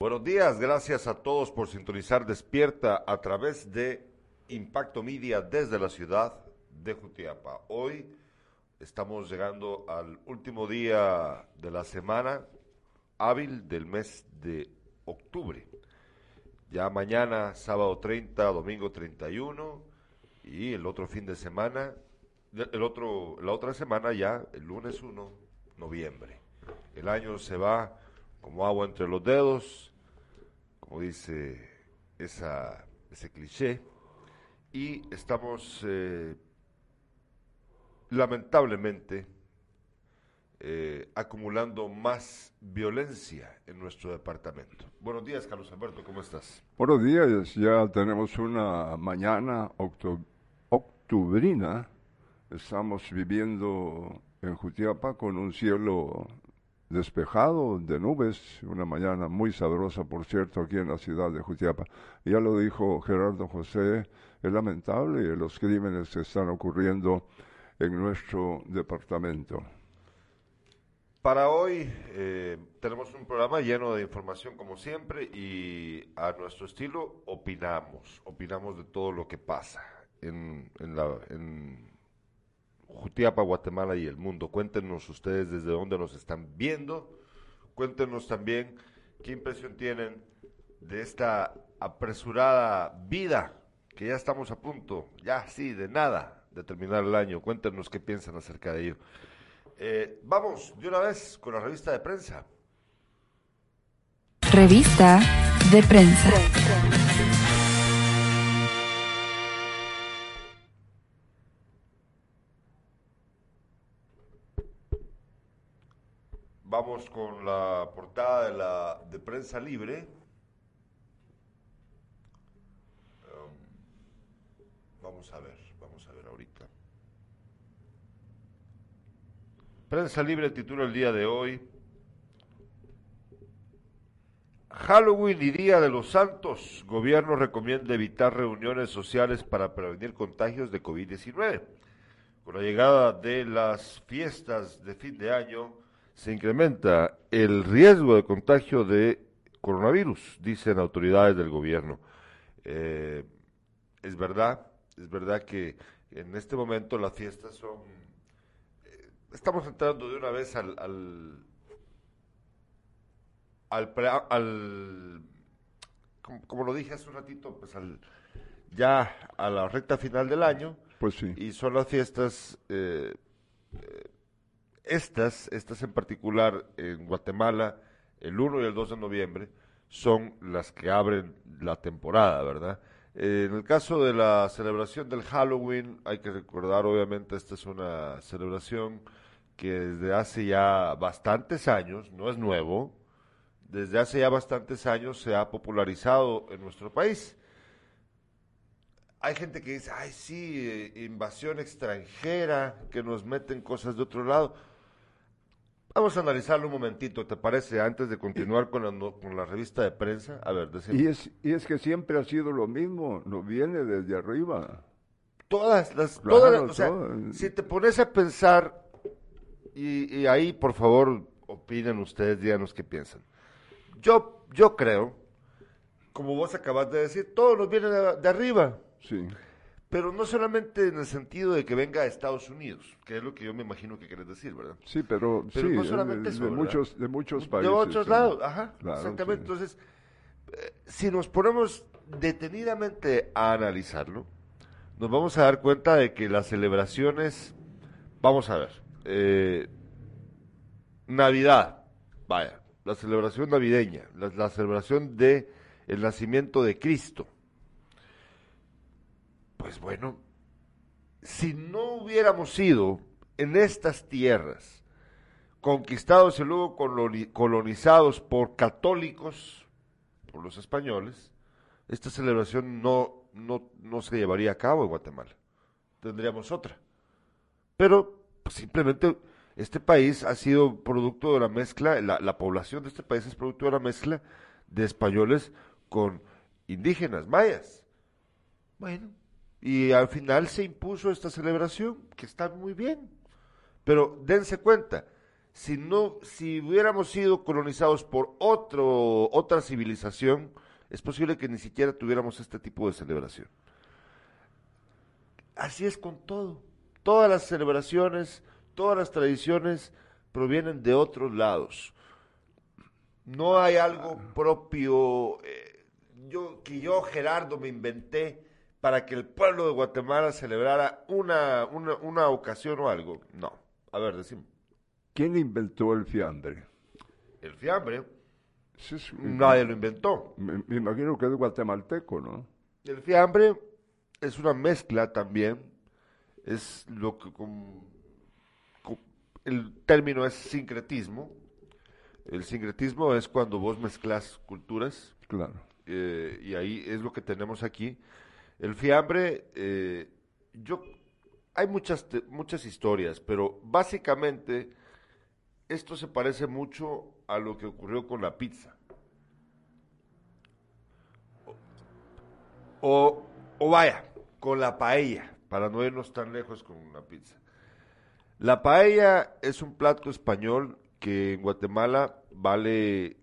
Buenos días, gracias a todos por sintonizar Despierta a través de Impacto Media desde la ciudad de Jutiapa. Hoy estamos llegando al último día de la semana hábil del mes de octubre. Ya mañana, sábado 30, domingo 31 y el otro fin de semana, el otro, la otra semana ya, el lunes 1, noviembre. El año se va como agua entre los dedos, como dice ese cliché, y estamos eh, lamentablemente eh, acumulando más violencia en nuestro departamento. Buenos días, Carlos Alberto, ¿cómo estás? Buenos días, ya tenemos una mañana octubrina. Estamos viviendo en Jutiapa con un cielo despejado de nubes, una mañana muy sabrosa, por cierto, aquí en la ciudad de Jutiapa. Ya lo dijo Gerardo José, es lamentable los crímenes que están ocurriendo en nuestro departamento. Para hoy eh, tenemos un programa lleno de información como siempre y a nuestro estilo opinamos, opinamos de todo lo que pasa en, la, en Jutiapa, Guatemala y el mundo. Cuéntenos ustedes desde dónde nos están viendo. Cuéntenos también qué impresión tienen de esta apresurada vida que ya estamos a punto, ya sí, de nada, de terminar el año. Cuéntenos qué piensan acerca de ello. Eh, vamos de una vez con la revista de prensa. Revista de prensa. Vamos con la portada de la de prensa libre. Um, vamos a ver, vamos a ver ahorita. Prensa libre titula el día de hoy. Halloween y Día de los Santos. Gobierno recomienda evitar reuniones sociales para prevenir contagios de COVID-19. Con la llegada de las fiestas de fin de año, se incrementa el riesgo de contagio de coronavirus, dicen autoridades del gobierno. Eh, es verdad, es verdad que en este momento las fiestas son... Eh, estamos entrando de una vez al... al al, como, lo dije hace un ratito, pues al, ya a la recta final del año. Pues sí. Y son las fiestas eh, estas, estas en particular en Guatemala, el 1 y el 2 de noviembre, son las que abren la temporada, ¿verdad? en el caso de la celebración del Halloween, hay que recordar, obviamente, esta es una celebración que desde hace ya bastantes años, no es nuevo, desde hace ya bastantes años se ha popularizado en nuestro país. Hay gente que dice, ay, sí, eh, invasión extranjera, que nos meten cosas de otro lado. Vamos a analizarlo un momentito, ¿te parece? Antes de continuar con la, con la revista de prensa. A ver, Y es, y es que siempre ha sido lo mismo, no viene desde arriba. Todas las, todas, o sea, si te pones a pensar, y, ahí por favor opinen ustedes, díganos qué piensan. Yo, yo creo, como vos acabas de decir, todo nos viene de, de arriba. Sí pero no solamente en el sentido de que venga a Estados Unidos, que es lo que yo me imagino que quieres decir, ¿verdad? Sí, pero, sí, no solamente de, muchos de muchos países. De otros lados, ajá, exactamente. Entonces, eh, si nos ponemos detenidamente a analizarlo, nos vamos a dar cuenta de que las celebraciones, vamos a ver, eh, Navidad, vaya, la celebración navideña, la, la celebración de el nacimiento de Cristo pues bueno, si no hubiéramos sido en estas tierras conquistados y luego colonizados por católicos, por los españoles, esta celebración no, no, no se llevaría a cabo en Guatemala. Tendríamos otra. Pero pues, simplemente este país ha sido producto de la mezcla, la, la población de este país es producto de la mezcla de españoles con indígenas, mayas. Bueno, y al final se impuso esta celebración, que está muy bien. Pero dense cuenta, si no, si hubiéramos sido colonizados por otro, otra civilización, es posible que ni siquiera tuviéramos este tipo de celebración. Así es con todo. Todas las celebraciones, todas las tradiciones provienen de otros lados. No hay algo propio eh, yo, que yo, Gerardo, me inventé para que el pueblo de Guatemala celebrara una, una, una ocasión o algo. No. A ver, decimos. ¿Quién inventó el fiambre? El fiambre. nadie lo inventó. Me, me, imagino que es guatemalteco, ¿no? El fiambre es una mezcla también. Es lo que con, con, el término es sincretismo. El sincretismo es cuando vos mezclas culturas. Claro. Eh, y ahí es lo que tenemos aquí. El fiambre, eh, yo, hay muchas, muchas historias, pero básicamente esto se parece mucho a lo que ocurrió con la pizza. O, vaya, con la paella, para no irnos tan lejos con la pizza. La paella es un plato español que en Guatemala vale,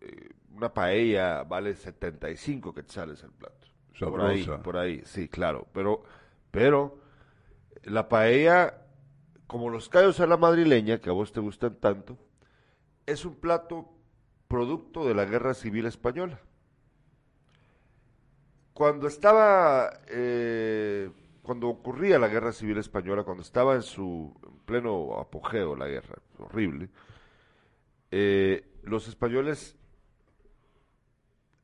eh, una paella vale 75 quetzales el plato. Sabrosa. Por ahí, por ahí, sí, claro. Pero, pero la paella, como los callos a la madrileña, que a vos te gustan tanto, es un plato producto de la Guerra Civil Española. Cuando estaba, eh, cuando ocurría la Guerra Civil Española, cuando estaba en su en pleno apogeo la guerra, horrible, eh, los españoles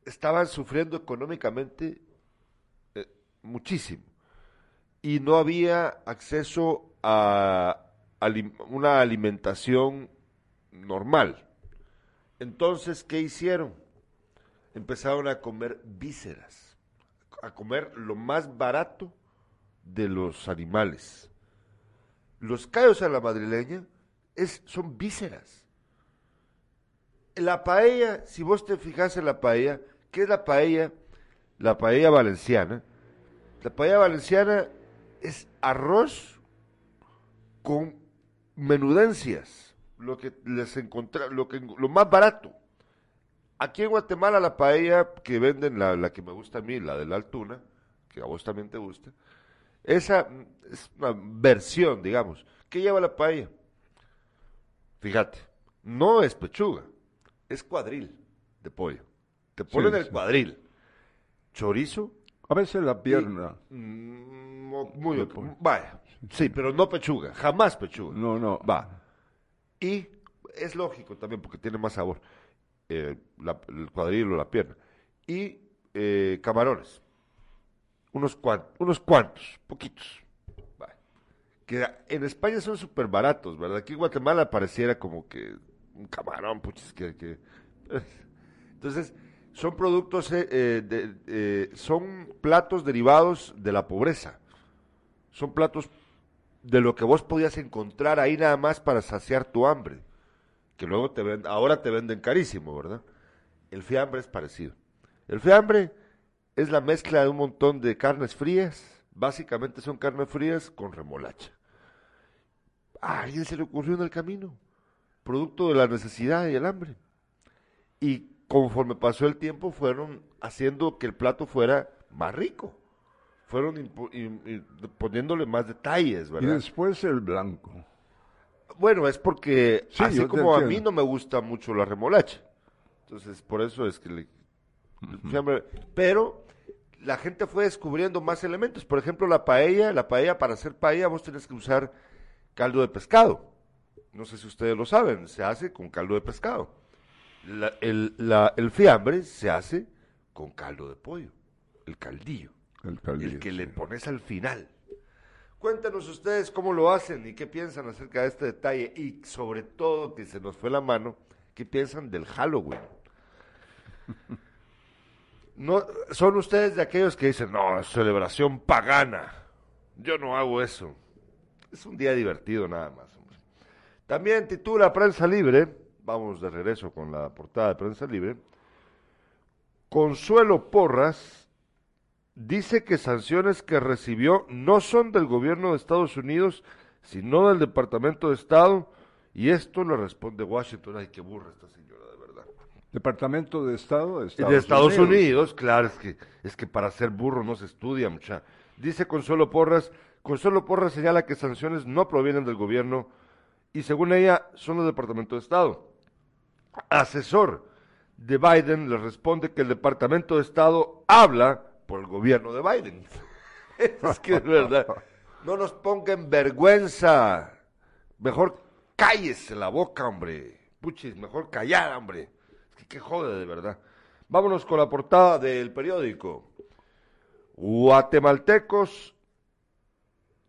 estaban sufriendo económicamente muchísimo y no había acceso a, una alimentación normal. Entonces, ¿qué hicieron? Empezaron a comer vísceras, a comer lo más barato de los animales. Los callos a la madrileña es, son vísceras. La paella, si vos te fijas en la paella, ¿qué es la paella? La paella valenciana. La paella valenciana es arroz con menudencias, lo que les encontra, lo que lo más barato. Aquí en Guatemala la paella que venden, la, la, que me gusta a mí, la de la altuna, que a vos también te gusta, esa es una versión, digamos. ¿Qué lleva la paella? Fíjate, no es pechuga, es cuadril de pollo. Te ponen Sí, el sí. cuadril. Chorizo, A veces la pierna. Mm, muy vaya sí pero no pechuga jamás pechuga. No, no. va. Y es lógico también porque tiene más sabor eh, la- el cuadril o la pierna. Y eh, camarones. Unos cuantos unos cuantos poquitos. Vaya. que en España son súper baratos verdad aquí en Guatemala pareciera como que un camarón puchis que, que- entonces son productos eh, eh, de- eh, son platos derivados de la pobreza son platos de lo que vos podías encontrar ahí nada más para saciar tu hambre. Que luego te venden, ahora te venden carísimo, ¿verdad? El fiambre es parecido. El fiambre es la mezcla de un montón de carnes frías. Básicamente son carnes frías con remolacha. A alguien se le ocurrió en el camino. Producto de la necesidad y el hambre. Y conforme pasó el tiempo fueron haciendo que el plato fuera más rico fueron poniéndole más detalles, Y ¿verdad? después el blanco. Bueno, es porque Sí, así como a mí no me gusta mucho la remolacha. Entonces, por eso es que le... siempre- Pero la gente fue descubriendo más elementos. Por ejemplo, la paella, la paella, para hacer paella vos tenés que usar caldo de pescado. No sé si ustedes lo saben, se hace con caldo de pescado. La- el, la- el fiambre se hace con caldo de pollo, el caldillo. El caldillo. El que le pones al final. Cuéntanos ustedes cómo lo hacen y qué piensan acerca de este detalle y sobre todo que se nos fue la mano, qué piensan del Halloween. No, son ustedes de aquellos que dicen, no, es celebración pagana. Yo no hago eso. Es un día divertido nada más. hombre. También titula Prensa Libre, vamos de regreso con la portada de Prensa Libre. Consuelo Porras dice que sanciones que recibió no son del gobierno de Estados Unidos, sino del Departamento de Estado Y esto le responde Washington, ay, qué burra esta señora, de verdad. Departamento de Estado de Estados, de Estados Unidos. Unidos. claro, es que, es que para ser burro no se estudia mucha. Dice Consuelo Porras, Consuelo Porras señala que sanciones no provienen del gobierno y según ella son del Departamento de Estado. Asesor de Biden le responde que el Departamento de Estado habla por el gobierno de Biden. es que es verdad. No nos pongan vergüenza. Mejor cállese la boca, hombre. Puchis, mejor callar, hombre. Es que qué jode de verdad. Vámonos con la portada del periódico. Guatemaltecos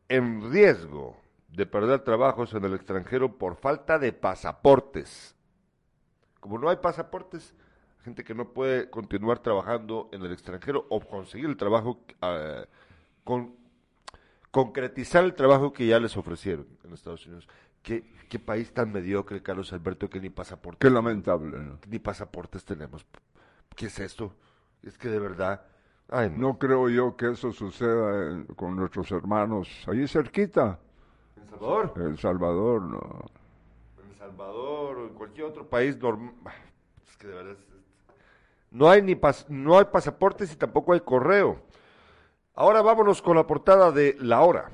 en riesgo de perder trabajos en el extranjero por falta de pasaportes. Como no hay pasaportes, gente que no puede continuar trabajando en el extranjero o conseguir el trabajo, eh, con, concretizar el trabajo que ya les ofrecieron en Estados Unidos. ¿Qué, qué país tan mediocre, Carlos Alberto, que ni pasaportes, Qué lamentable, ¿no? ni pasaportes tenemos? ¿Qué es esto? Es que de verdad... Ay, no. No creo yo que eso suceda en- con nuestros hermanos ahí cerquita. ¿En Salvador? El Salvador, no. Salvador o en cualquier otro país normal. Es que de verdad no hay ni pas- no hay pasaportes y tampoco hay correo. Ahora vámonos con la portada de La Hora.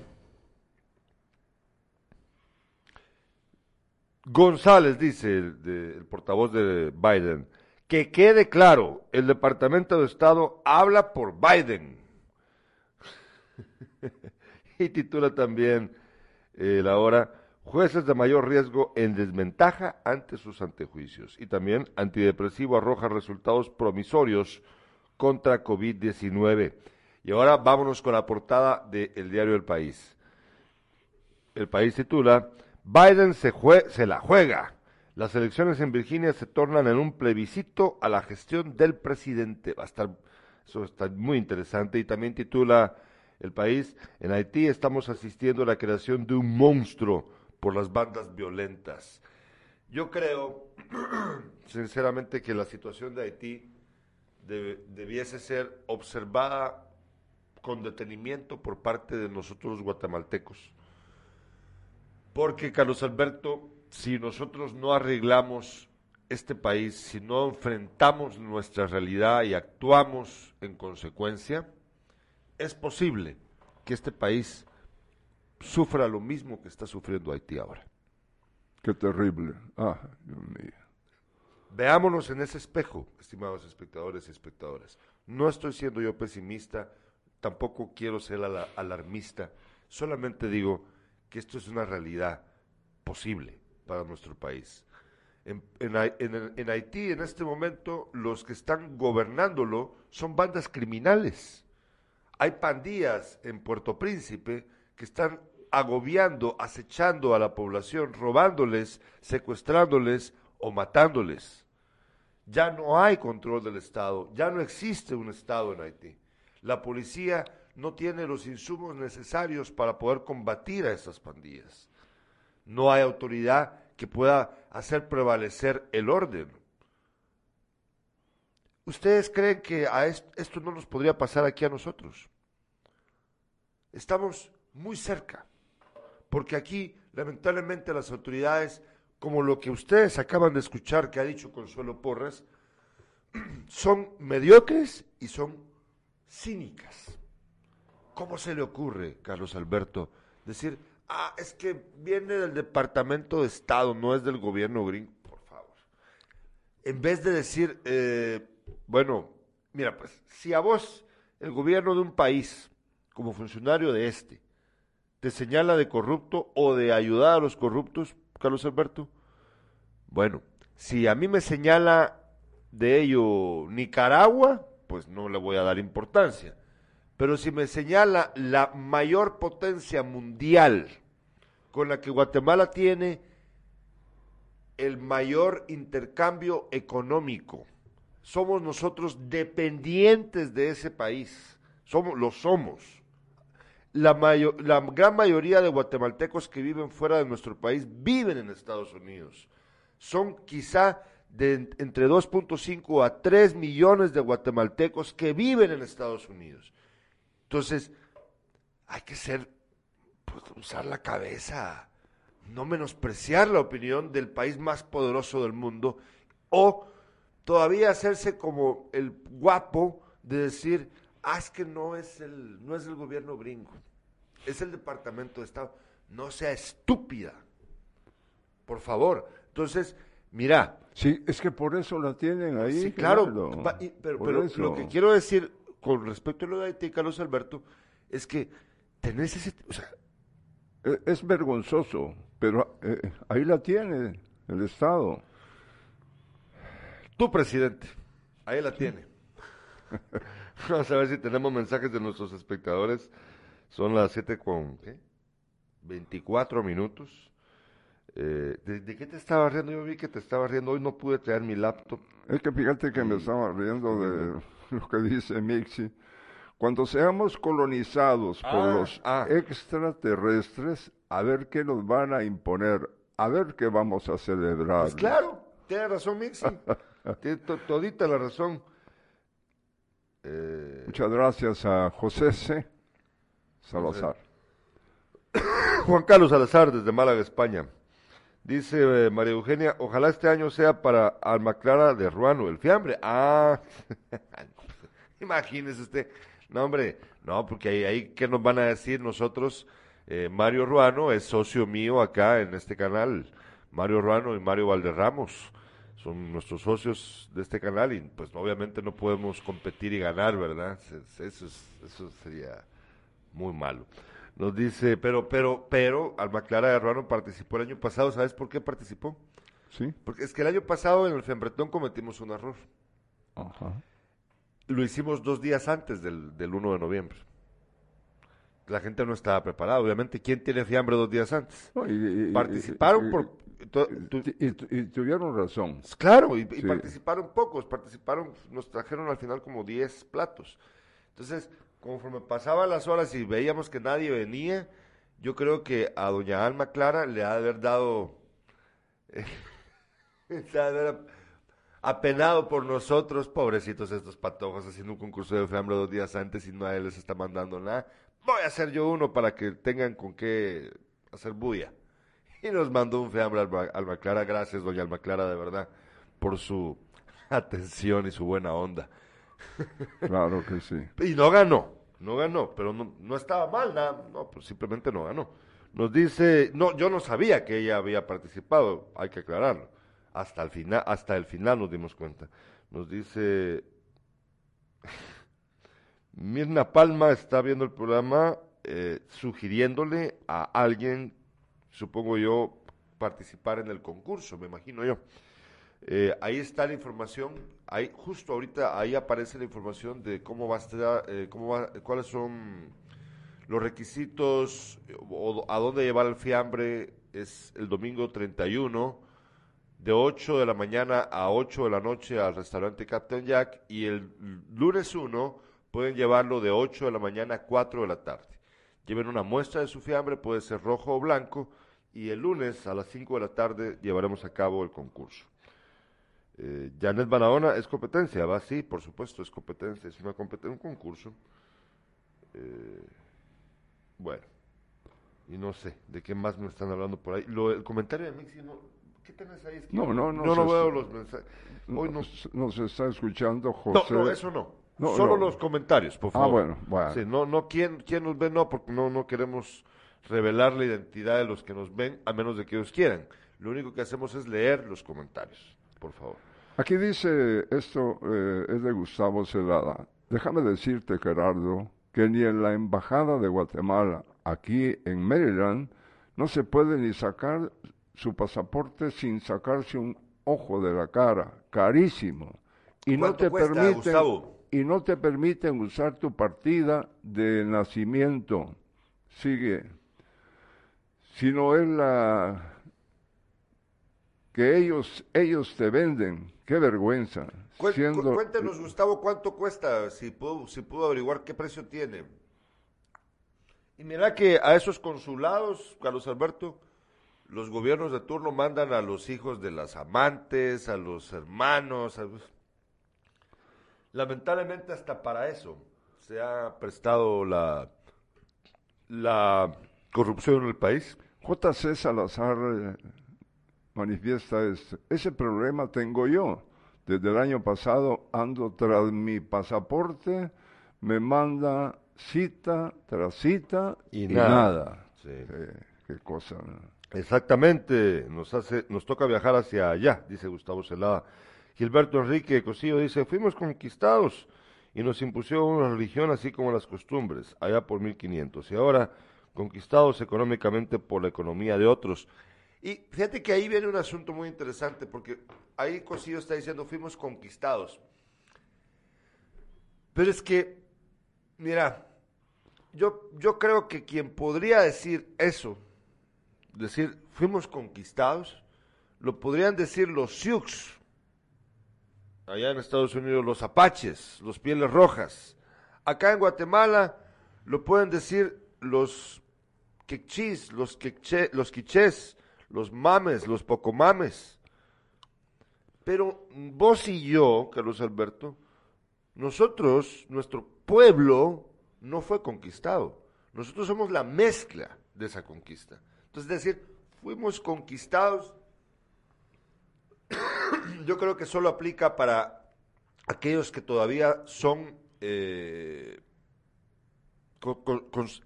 González dice el portavoz de Biden que quede claro, el Departamento de Estado habla por Biden. y titula también eh, la hora jueces de mayor riesgo en desventaja ante sus antejuicios y también antidepresivo arroja resultados promisorios contra COVID-19. Y ahora vámonos con la portada del diario El País. El País titula Biden se, jue- se la juega. Las elecciones en Virginia se tornan en un plebiscito a la gestión del presidente. Va a estar, eso está muy interesante. Y también titula El País, en Haití estamos asistiendo a la creación de un monstruo por las bandas violentas. Yo creo, sinceramente, que la situación de Haití debiese ser observada con detenimiento por parte de nosotros los guatemaltecos. Porque, Carlos Alberto, si nosotros no arreglamos este país, si no enfrentamos nuestra realidad y actuamos en consecuencia, es posible que este país sufra lo mismo que está sufriendo Haití ahora. Qué terrible. Ah, Dios mío. Veámonos en ese espejo, estimados espectadores y espectadoras. No estoy siendo yo pesimista, tampoco quiero ser ala- alarmista, solamente digo que esto es una realidad posible para nuestro país. En, en en- en Haití, en este momento, los que están gobernándolo son bandas criminales. Hay pandillas en Puerto Príncipe que están agobiando, acechando a la población, robándoles, secuestrándoles o matándoles. Ya no hay control del Estado, ya no existe un Estado en Haití. La policía no tiene los insumos necesarios para poder combatir a esas pandillas. No hay autoridad que pueda hacer prevalecer el orden. ¿Ustedes creen que a est- esto no nos podría pasar aquí a nosotros? Estamos muy cerca, porque aquí lamentablemente las autoridades, como lo que ustedes acaban de escuchar que ha dicho Consuelo Porras, son mediocres y son cínicas. ¿Cómo se le ocurre, Carlos Alberto, decir, ah, es que viene del Departamento de Estado, no es del gobierno gringo, por favor? En vez de decir, eh, bueno, mira, pues, si a vos el gobierno de un país, como funcionario de este, te señala de corrupto o de ayudar a los corruptos, Carlos Alberto, bueno, si a mí me señala de ello Nicaragua, pues no le voy a dar importancia. Pero si me señala la mayor potencia mundial con la que Guatemala tiene el mayor intercambio económico, somos nosotros dependientes de ese país, somos, lo somos. La, mayo- la gran mayoría de guatemaltecos que viven fuera de nuestro país viven en Estados Unidos. Son quizá de en- entre 2.5 a 3 millones de guatemaltecos que viven en Estados Unidos. Entonces, hay que ser, pues, usar la cabeza. no menospreciar la opinión del país más poderoso del mundo o todavía hacerse como el guapo de decir, ah, es que no es el, no es el gobierno gringo, es el Departamento de Estado. No sea estúpida, por favor. Entonces, mira. Sí, es que por eso la tienen ahí. Sí, claro. pero, lo que quiero decir con respecto a lo de Haití, Carlos Alberto, es que tenés ese... O sea, e, es, vergonzoso, pero eh, ahí la tiene el Estado. Tu presidente, ahí la tiene. Vamos a ver si tenemos mensajes de nuestros espectadores. Son las 7 con ¿qué? 24 minutos. Eh, ¿de, qué te estaba riendo? Yo vi que te estaba riendo. Hoy no pude traer mi laptop. Es que fíjate que me estaba riendo de lo que dice Mixi. Cuando seamos colonizados por ah, los ah. extraterrestres, a ver qué nos van a imponer, a ver qué vamos a celebrar. Pues claro, tiene razón Mixi. tiene todita la razón. Eh, Muchas gracias a José C. Salazar. Juan Carlos Salazar, desde Málaga, España. Dice eh, María Eugenia, ojalá este año sea para Alma Clara de Ruano, el fiambre. Ah, imagínese usted. No, hombre, no, porque ahí, ahí ¿qué nos van a decir nosotros? Eh, Mario Ruano es socio mío acá en este canal. Mario Ruano y Mario Valderramos son nuestros socios de este canal y pues obviamente no podemos competir y ganar, ¿verdad? Eso, eso sería muy malo. Nos dice, pero, pero, pero, Alma Clara de Ruano participó el año pasado, ¿sabes por qué participó? Sí. Porque es que el año pasado en el Fembretón cometimos un error. Ajá. Lo hicimos dos días antes del, del 1 de noviembre. La gente no estaba preparada. Obviamente, ¿quién tiene fiambre dos días antes? Participaron por y, tuvieron razón. Claro, y, participaron pocos, participaron, nos trajeron al final como 10 platos. Entonces, conforme pasaban las horas y veíamos que nadie venía, yo creo que a doña Alma Clara le ha de haber dado, se ha de haber apenado por nosotros, pobrecitos estos patojos, haciendo un concurso de fiambre dos días antes y nadie les está mandando nada. Voy a hacer yo uno para que tengan con qué hacer bulla. y nos mandó un fiambre Alma, Alma Clara. Gracias, doña Alma Clara, de verdad, por su atención y su buena onda. Claro que sí. Y no ganó, no ganó, pero no, no estaba mal, nada, no, pues simplemente no ganó. Nos dice, no, yo no sabía que ella había participado, hay que aclararlo. Hasta el final, hasta el final nos dimos cuenta. Nos dice, Mirna Palma está viendo el programa eh, sugiriéndole a alguien supongo yo, participar en el concurso, me imagino yo. Eh, ahí está la información, ahí, justo ahorita ahí aparece la información de cómo va a estar, eh, cómo va, cuáles son los requisitos o a dónde llevar el fiambre. Es el domingo 31 de 8 de la mañana a 8 de la noche al restaurante Captain Jack y el lunes 1 pueden llevarlo de 8 de la mañana a 4 de la tarde. Lleven una muestra de su fiambre, puede ser rojo o blanco, y el lunes a las 5 de la tarde llevaremos a cabo el concurso. Eh, Janet Barahona es competencia, ¿va? Sí, por supuesto, es competencia, es una competencia, un concurso. Eh, bueno, y no sé, ¿de qué más me están hablando por ahí? Lo, el comentario de Mixi, ¿qué tenés ahí? no, no, no. no veo los mensajes. Hoy nos, nos está escuchando José. No, no, eso no. Solo los comentarios, por ah, favor. Ah, bueno, bueno. Sí, no, no, ¿quién, ¿quién nos ve? No, porque no, no queremos revelar la identidad de los que nos ven, a menos de que ellos quieran. Lo único que hacemos es leer los comentarios, por favor. Aquí dice, esto eh, es de Gustavo Celada. Déjame decirte, Gerardo, que ni en la Embajada de Guatemala, aquí en Maryland, no se puede ni sacar su pasaporte sin sacarse un ojo de la cara, carísimo. Y no te permiten y no te permiten usar tu partida de nacimiento. Sigue sino es la que ellos, ellos te venden. Qué vergüenza. Cuéntenos, Gustavo, cuánto cuesta, si pudo, si pudo averiguar qué precio tiene. Y mira que a esos consulados, Carlos Alberto, los gobiernos de turno mandan a los hijos de las amantes, a los hermanos. Lamentablemente hasta para eso se ha prestado la, la corrupción en el país. J.C. Salazar eh, manifiesta esto. Ese problema tengo yo. Desde el año pasado ando tras mi pasaporte, me manda cita tras cita Y y, nada. nada. Sí. Qué cosa. Exactamente, nos hace, nos toca viajar hacia allá, dice Gustavo Celada. Gilberto Enrique Cosillo dice, fuimos conquistados y nos impusieron una religión así como las costumbres, allá por 1500, y ahora conquistados económicamente por la economía de otros. Y fíjate que ahí viene un asunto muy interesante, porque ahí Cosillo está diciendo, fuimos conquistados. Pero es que, mira, yo, yo creo que quien podría decir eso, decir fuimos conquistados, lo podrían decir los Sioux, allá en Estados Unidos los Apaches, los Pieles Rojas. Acá en Guatemala lo pueden decir los Quechís, los, queche, los Quichés, los Mames, los Pocomames. Pero vos y yo, Carlos Alberto, nosotros, nuestro pueblo, no fue conquistado. Nosotros somos la mezcla de esa conquista. Entonces, es decir, fuimos conquistados. Yo creo que solo aplica para aquellos que todavía son, eh,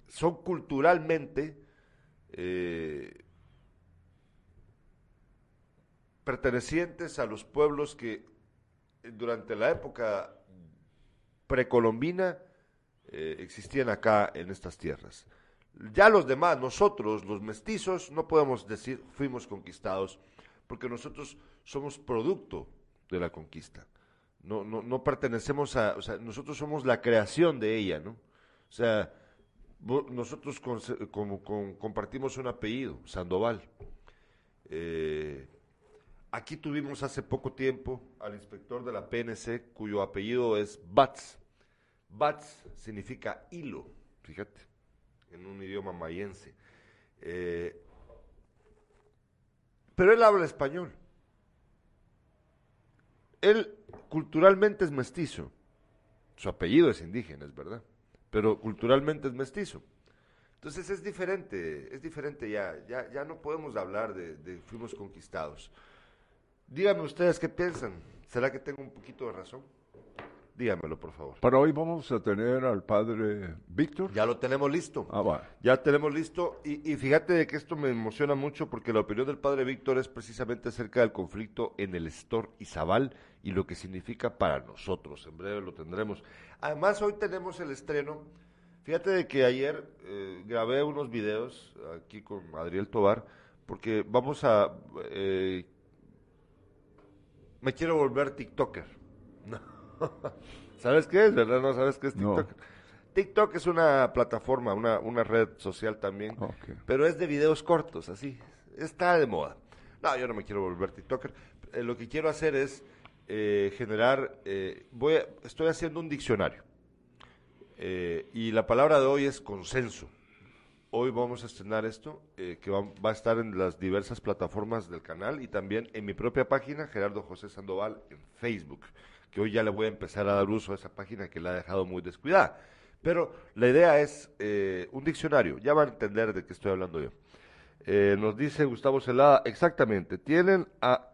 son culturalmente eh, pertenecientes a los pueblos que durante la época precolombina eh, existían acá en estas tierras. Ya los demás, nosotros, los mestizos, no podemos decir fuimos conquistados, porque nosotros somos producto de la conquista. No, no, no pertenecemos a, o sea, nosotros somos la creación de ella, ¿no? O sea, nosotros compartimos un apellido, Sandoval. Eh, aquí tuvimos hace poco tiempo al inspector de la PNC, cuyo apellido es Batz. Batz significa hilo, fíjate, en un idioma mayense. Eh, pero él habla español. Él culturalmente es mestizo. Su apellido es indígena, es verdad. Pero culturalmente es mestizo. Entonces es diferente, es diferente ya. Ya, ya no podemos hablar de, de fuimos conquistados. Díganme ustedes qué piensan. ¿Será que tengo un poquito de razón? Dígamelo, por favor. Para hoy vamos a tener al padre Víctor. Ya lo tenemos listo. Ah, va. Ya tenemos listo. Y, y fíjate de que esto me emociona mucho porque la opinión del padre Víctor es precisamente acerca del conflicto en el Estor y Zabal y lo que significa para nosotros. En breve lo tendremos. Además, hoy tenemos el estreno. Fíjate de que ayer eh, grabé unos videos aquí con Adriel Tobar porque vamos a... eh, me quiero volver TikToker. ¿Sabes qué es, verdad? ¿No sabes qué es No. TikTok? TikTok es una plataforma, una, una red social también, pero es de videos cortos, así. Está de moda. No, yo no me quiero volver TikToker. Eh, lo que quiero hacer es eh, generar, eh, voy a- estoy haciendo un diccionario. Eh, y la palabra de hoy es consenso. Hoy vamos a estrenar esto, eh, que va, va a estar en las diversas plataformas del canal y también en mi propia página, Gerardo José Sandoval, en Facebook, que hoy ya le voy a empezar a dar uso a esa página que la ha dejado muy descuidada. Pero la idea es eh, un diccionario, ya van a entender de qué estoy hablando yo. Eh, nos dice Gustavo Celada, exactamente, tienen a,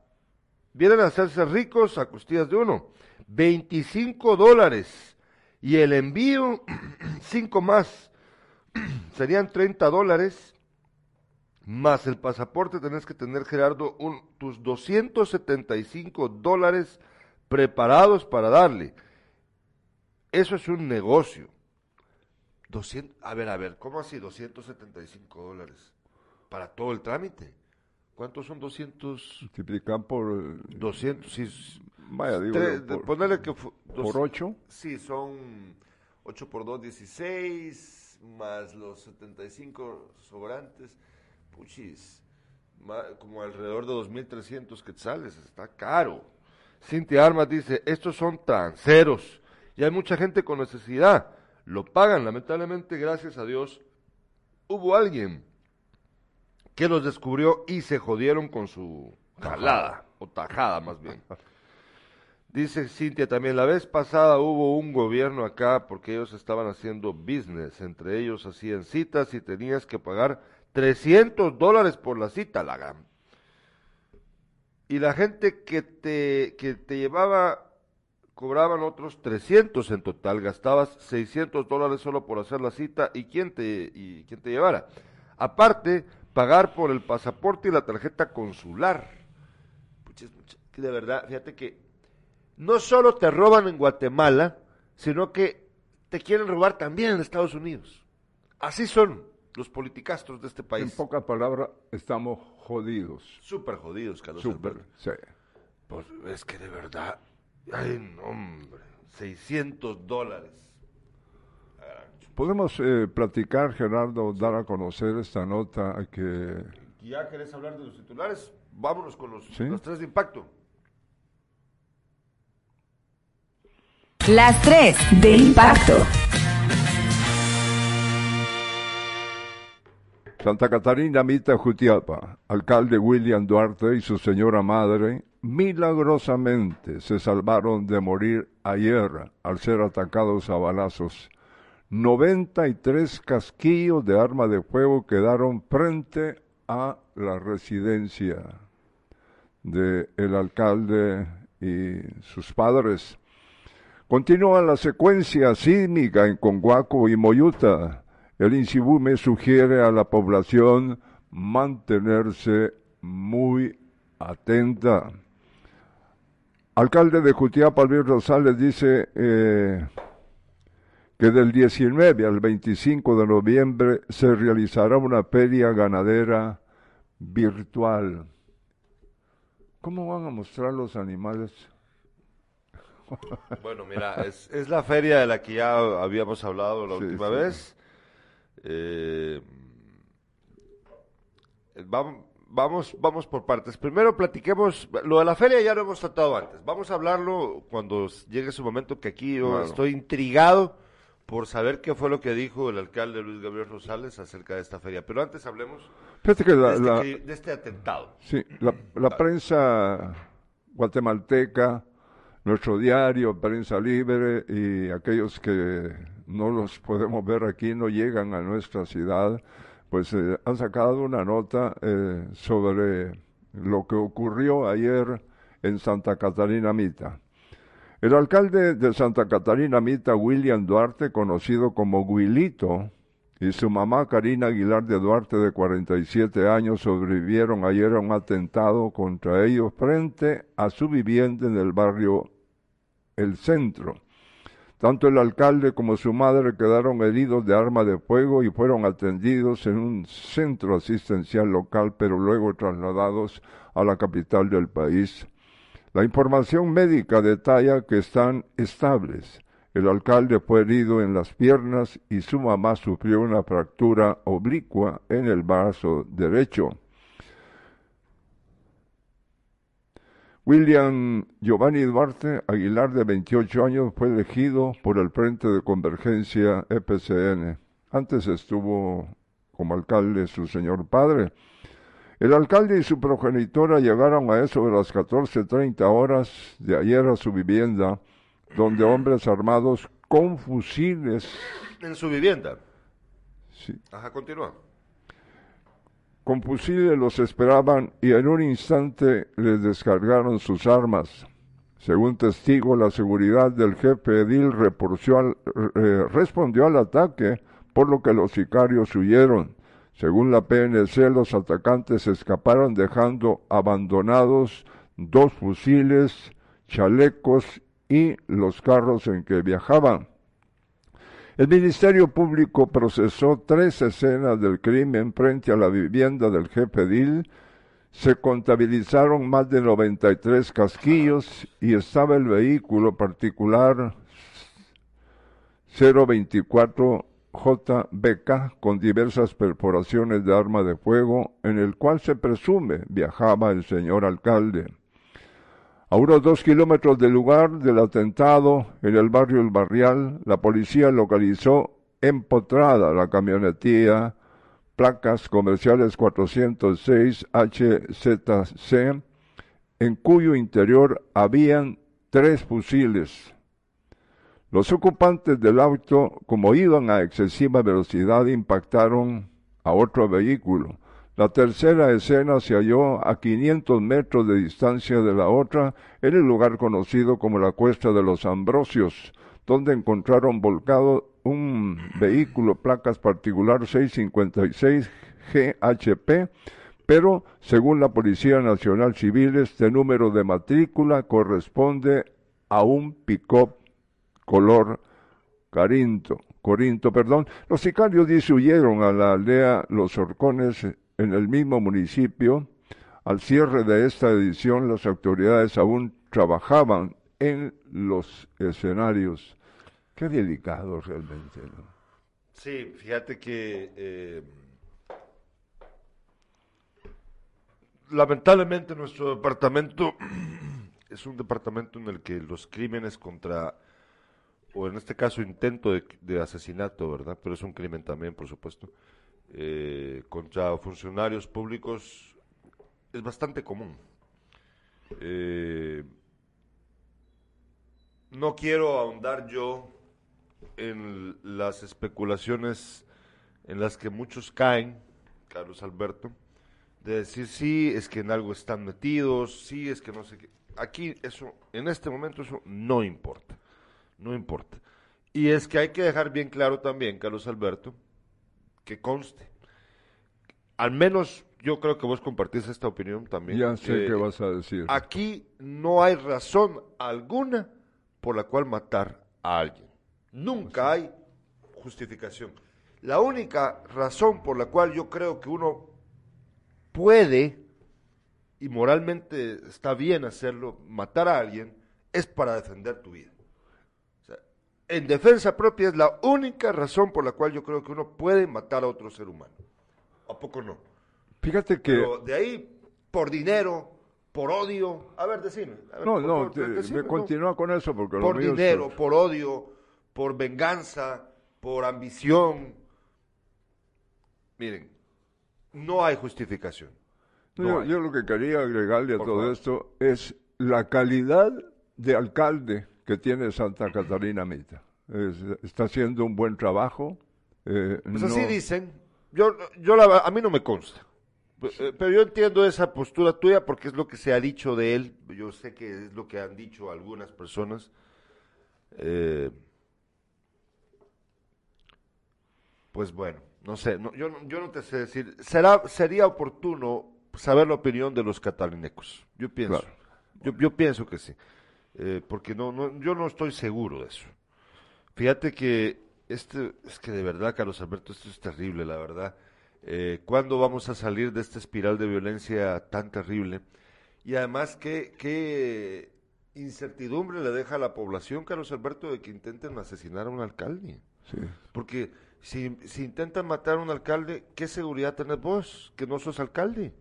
vienen a hacerse ricos a costillas de uno, 25 dólares. Y el envío, 5 más, serían 30 dólares, más el pasaporte tenés que tener, Gerardo, un, tus 275 dólares preparados para darle. Eso es un negocio. 200, a ver, a ver, ¿cómo así 275 dólares? Para todo el trámite. ¿Cuántos son 200? Multiplicar por. eh, 200, sí, Vaya, digo. tres- por, ponerle que dos- por ocho. Sí, son 8 por 2, 16, más los 75 sobrantes. Puchis, ma- como alrededor de 2.300 quetzales, está caro. Cintia Armas dice, estos son tranceros y hay mucha gente con necesidad. Lo pagan, lamentablemente, gracias a Dios, hubo alguien que los descubrió y se jodieron con su jalada, o tajada más bien. Dice Cintia también, la vez pasada hubo un gobierno acá porque ellos estaban haciendo business, entre ellos hacían citas y tenías que pagar 300 dólares por la cita, la gran. Y la gente que te, que te llevaba cobraban otros 300 en total, gastabas 600 dólares solo por hacer la cita y quién te, y quién te llevara. Aparte, pagar por el pasaporte y la tarjeta consular. de verdad, fíjate que no solo te roban en Guatemala, sino que te quieren robar también en Estados Unidos. Así son los politicastros de este país. En pocas palabras, estamos jodidos. Súper jodidos, Carlos Súper, sí. Pues es que de verdad, ay, no, hombre, 600 dólares. Podemos eh, platicar, Gerardo, dar a conocer esta nota que... ¿Ya querés hablar de los titulares? Vámonos con los, los tres de impacto. Las tres de impacto. Santa Catarina Mita Jutiapa, alcalde William Duarte y su señora madre, milagrosamente se salvaron de morir ayer al ser atacados a balazos. 93 casquillos de arma de fuego quedaron frente a la residencia del el alcalde y sus padres. Continúa la secuencia sísmica en Conguaco y Moyuta el me sugiere a la población mantenerse muy atenta. Alcalde de Jutiapa, Luis Rosales, dice eh, que del 19 al 25 de noviembre se realizará una feria ganadera virtual. ¿Cómo van a mostrar los animales? Bueno, mira, es, es, la feria de la que ya habíamos hablado la última vez. Eh, vamos, vamos, por partes. Primero platiquemos, lo de la feria ya lo hemos tratado antes. Vamos a hablarlo cuando llegue su momento, que aquí yo estoy intrigado por saber qué fue lo que dijo el alcalde Luis Gabriel Rosales acerca de esta feria. Pero antes hablemos este de, este, atentado. Sí, la prensa guatemalteca, nuestro diario, Prensa Libre y aquellos que no los podemos ver aquí, no llegan a nuestra ciudad, pues eh, han sacado una nota eh, sobre lo que ocurrió ayer en Santa Catarina Mita. El alcalde de Santa Catarina Mita, William Duarte, conocido como Guilito, y su mamá Karina Aguilar de Duarte, de 47 años, sobrevivieron ayer a un atentado contra ellos frente a su vivienda en el barrio El Centro. Tanto el alcalde como su madre quedaron heridos de arma de fuego y fueron atendidos en un centro asistencial local, pero luego trasladados a la capital del país. La información médica detalla que están estables. El alcalde fue herido en las piernas y su mamá sufrió una fractura oblicua en el brazo derecho. William Giovanni Duarte Aguilar, de 28 años, fue elegido por el Frente de Convergencia EPCN. Antes estuvo como alcalde su señor padre. El alcalde y su progenitora llegaron a eso de las 14.30 horas de ayer a su vivienda, donde hombres armados con fusiles... ¿En su vivienda? Sí. Ajá, continúa. Con fusiles los esperaban y en un instante les descargaron sus armas. Según testigo, la seguridad del jefe Edil eh, respondió al ataque, por lo que los sicarios huyeron. Según la PNC, los atacantes escaparon dejando abandonados dos fusiles, chalecos y los carros en que viajaban. El Ministerio Público procesó tres escenas del crimen frente a la vivienda del jefe DIL. Se contabilizaron más de 93 casquillos y estaba el vehículo particular 024 JBK con diversas perforaciones de arma de fuego en el cual se presume viajaba el señor alcalde. A unos dos kilómetros del lugar del atentado, en el barrio El Barrial, la policía localizó empotrada la camionetía, placas comerciales 406 HZC, en cuyo interior habían tres fusiles. Los ocupantes del auto, como iban a excesiva velocidad, impactaron a otro vehículo. La tercera escena se halló a 500 metros de distancia de la otra en el lugar conocido como la Cuesta de los Ambrosios, donde encontraron volcado un vehículo placas particular 656 GHP, pero según la Policía Nacional Civil este número de matrícula corresponde a un pick-up color Carinto, Corinto, perdón. Los sicarios dice huyeron a la aldea Los Horcones en el mismo municipio. Al cierre de esta edición, las autoridades aún trabajaban en los escenarios. Qué delicado realmente. Sí, fíjate que eh, lamentablemente nuestro departamento es un departamento en el que los crímenes contra, o en este caso intento de, de asesinato, ¿verdad? Pero es un crimen también, por supuesto, eh, contra funcionarios públicos es bastante común. Eh, no quiero ahondar yo en las especulaciones en las que muchos caen, Carlos Alberto, de decir sí, es que en algo están metidos, sí, es que no sé qué. Aquí eso, en este momento eso no importa, no importa. Y es que hay que dejar bien claro también, Carlos Alberto, que conste. Al menos yo creo que vos compartís esta opinión también. Ya sé que qué vas a decir. Aquí no hay razón alguna por la cual matar a alguien. Nunca hay justificación. La única razón por la cual yo creo que uno puede y moralmente está bien hacerlo, matar a alguien, es para defender tu vida. En defensa propia es la única razón por la cual yo creo que uno puede matar a otro ser humano. ¿A poco no? Fíjate que... Pero de ahí, por dinero, por odio, a ver, decime. a ver, no, no, por- te- decime, me continúa con eso porque lo Por mío es- dinero, por odio, por venganza, por ambición. Miren, no hay justificación. No, No yo, lo que quería agregarle a Por todo favor. esto es la calidad de alcalde que tiene Santa Catarina Mita. Es- está haciendo un buen trabajo. eh, Pues no- así dicen. Yo, yo la, a mí no me consta. Eh, Pero yo entiendo esa postura tuya porque es lo que se ha dicho de él. Yo sé que es lo que han dicho algunas personas. Eh, pues bueno, no sé. no- yo, no- yo no te sé decir. Será, sería oportuno saber la opinión de los catalinecos. Yo pienso. Claro. Yo, yo pienso que sí. Eh, porque no, no, yo no estoy seguro de eso. Fíjate que este, es que de verdad, Carlos Alberto, esto es terrible, la verdad. Eh, ¿Cuándo vamos a salir de esta espiral de violencia tan terrible? Y además, ¿qué, qué incertidumbre le deja a la población, Carlos Alberto, de que intenten asesinar a un alcalde? Sí. Porque si, si intentan matar a un alcalde, ¿qué seguridad tenés vos, que no sos alcalde?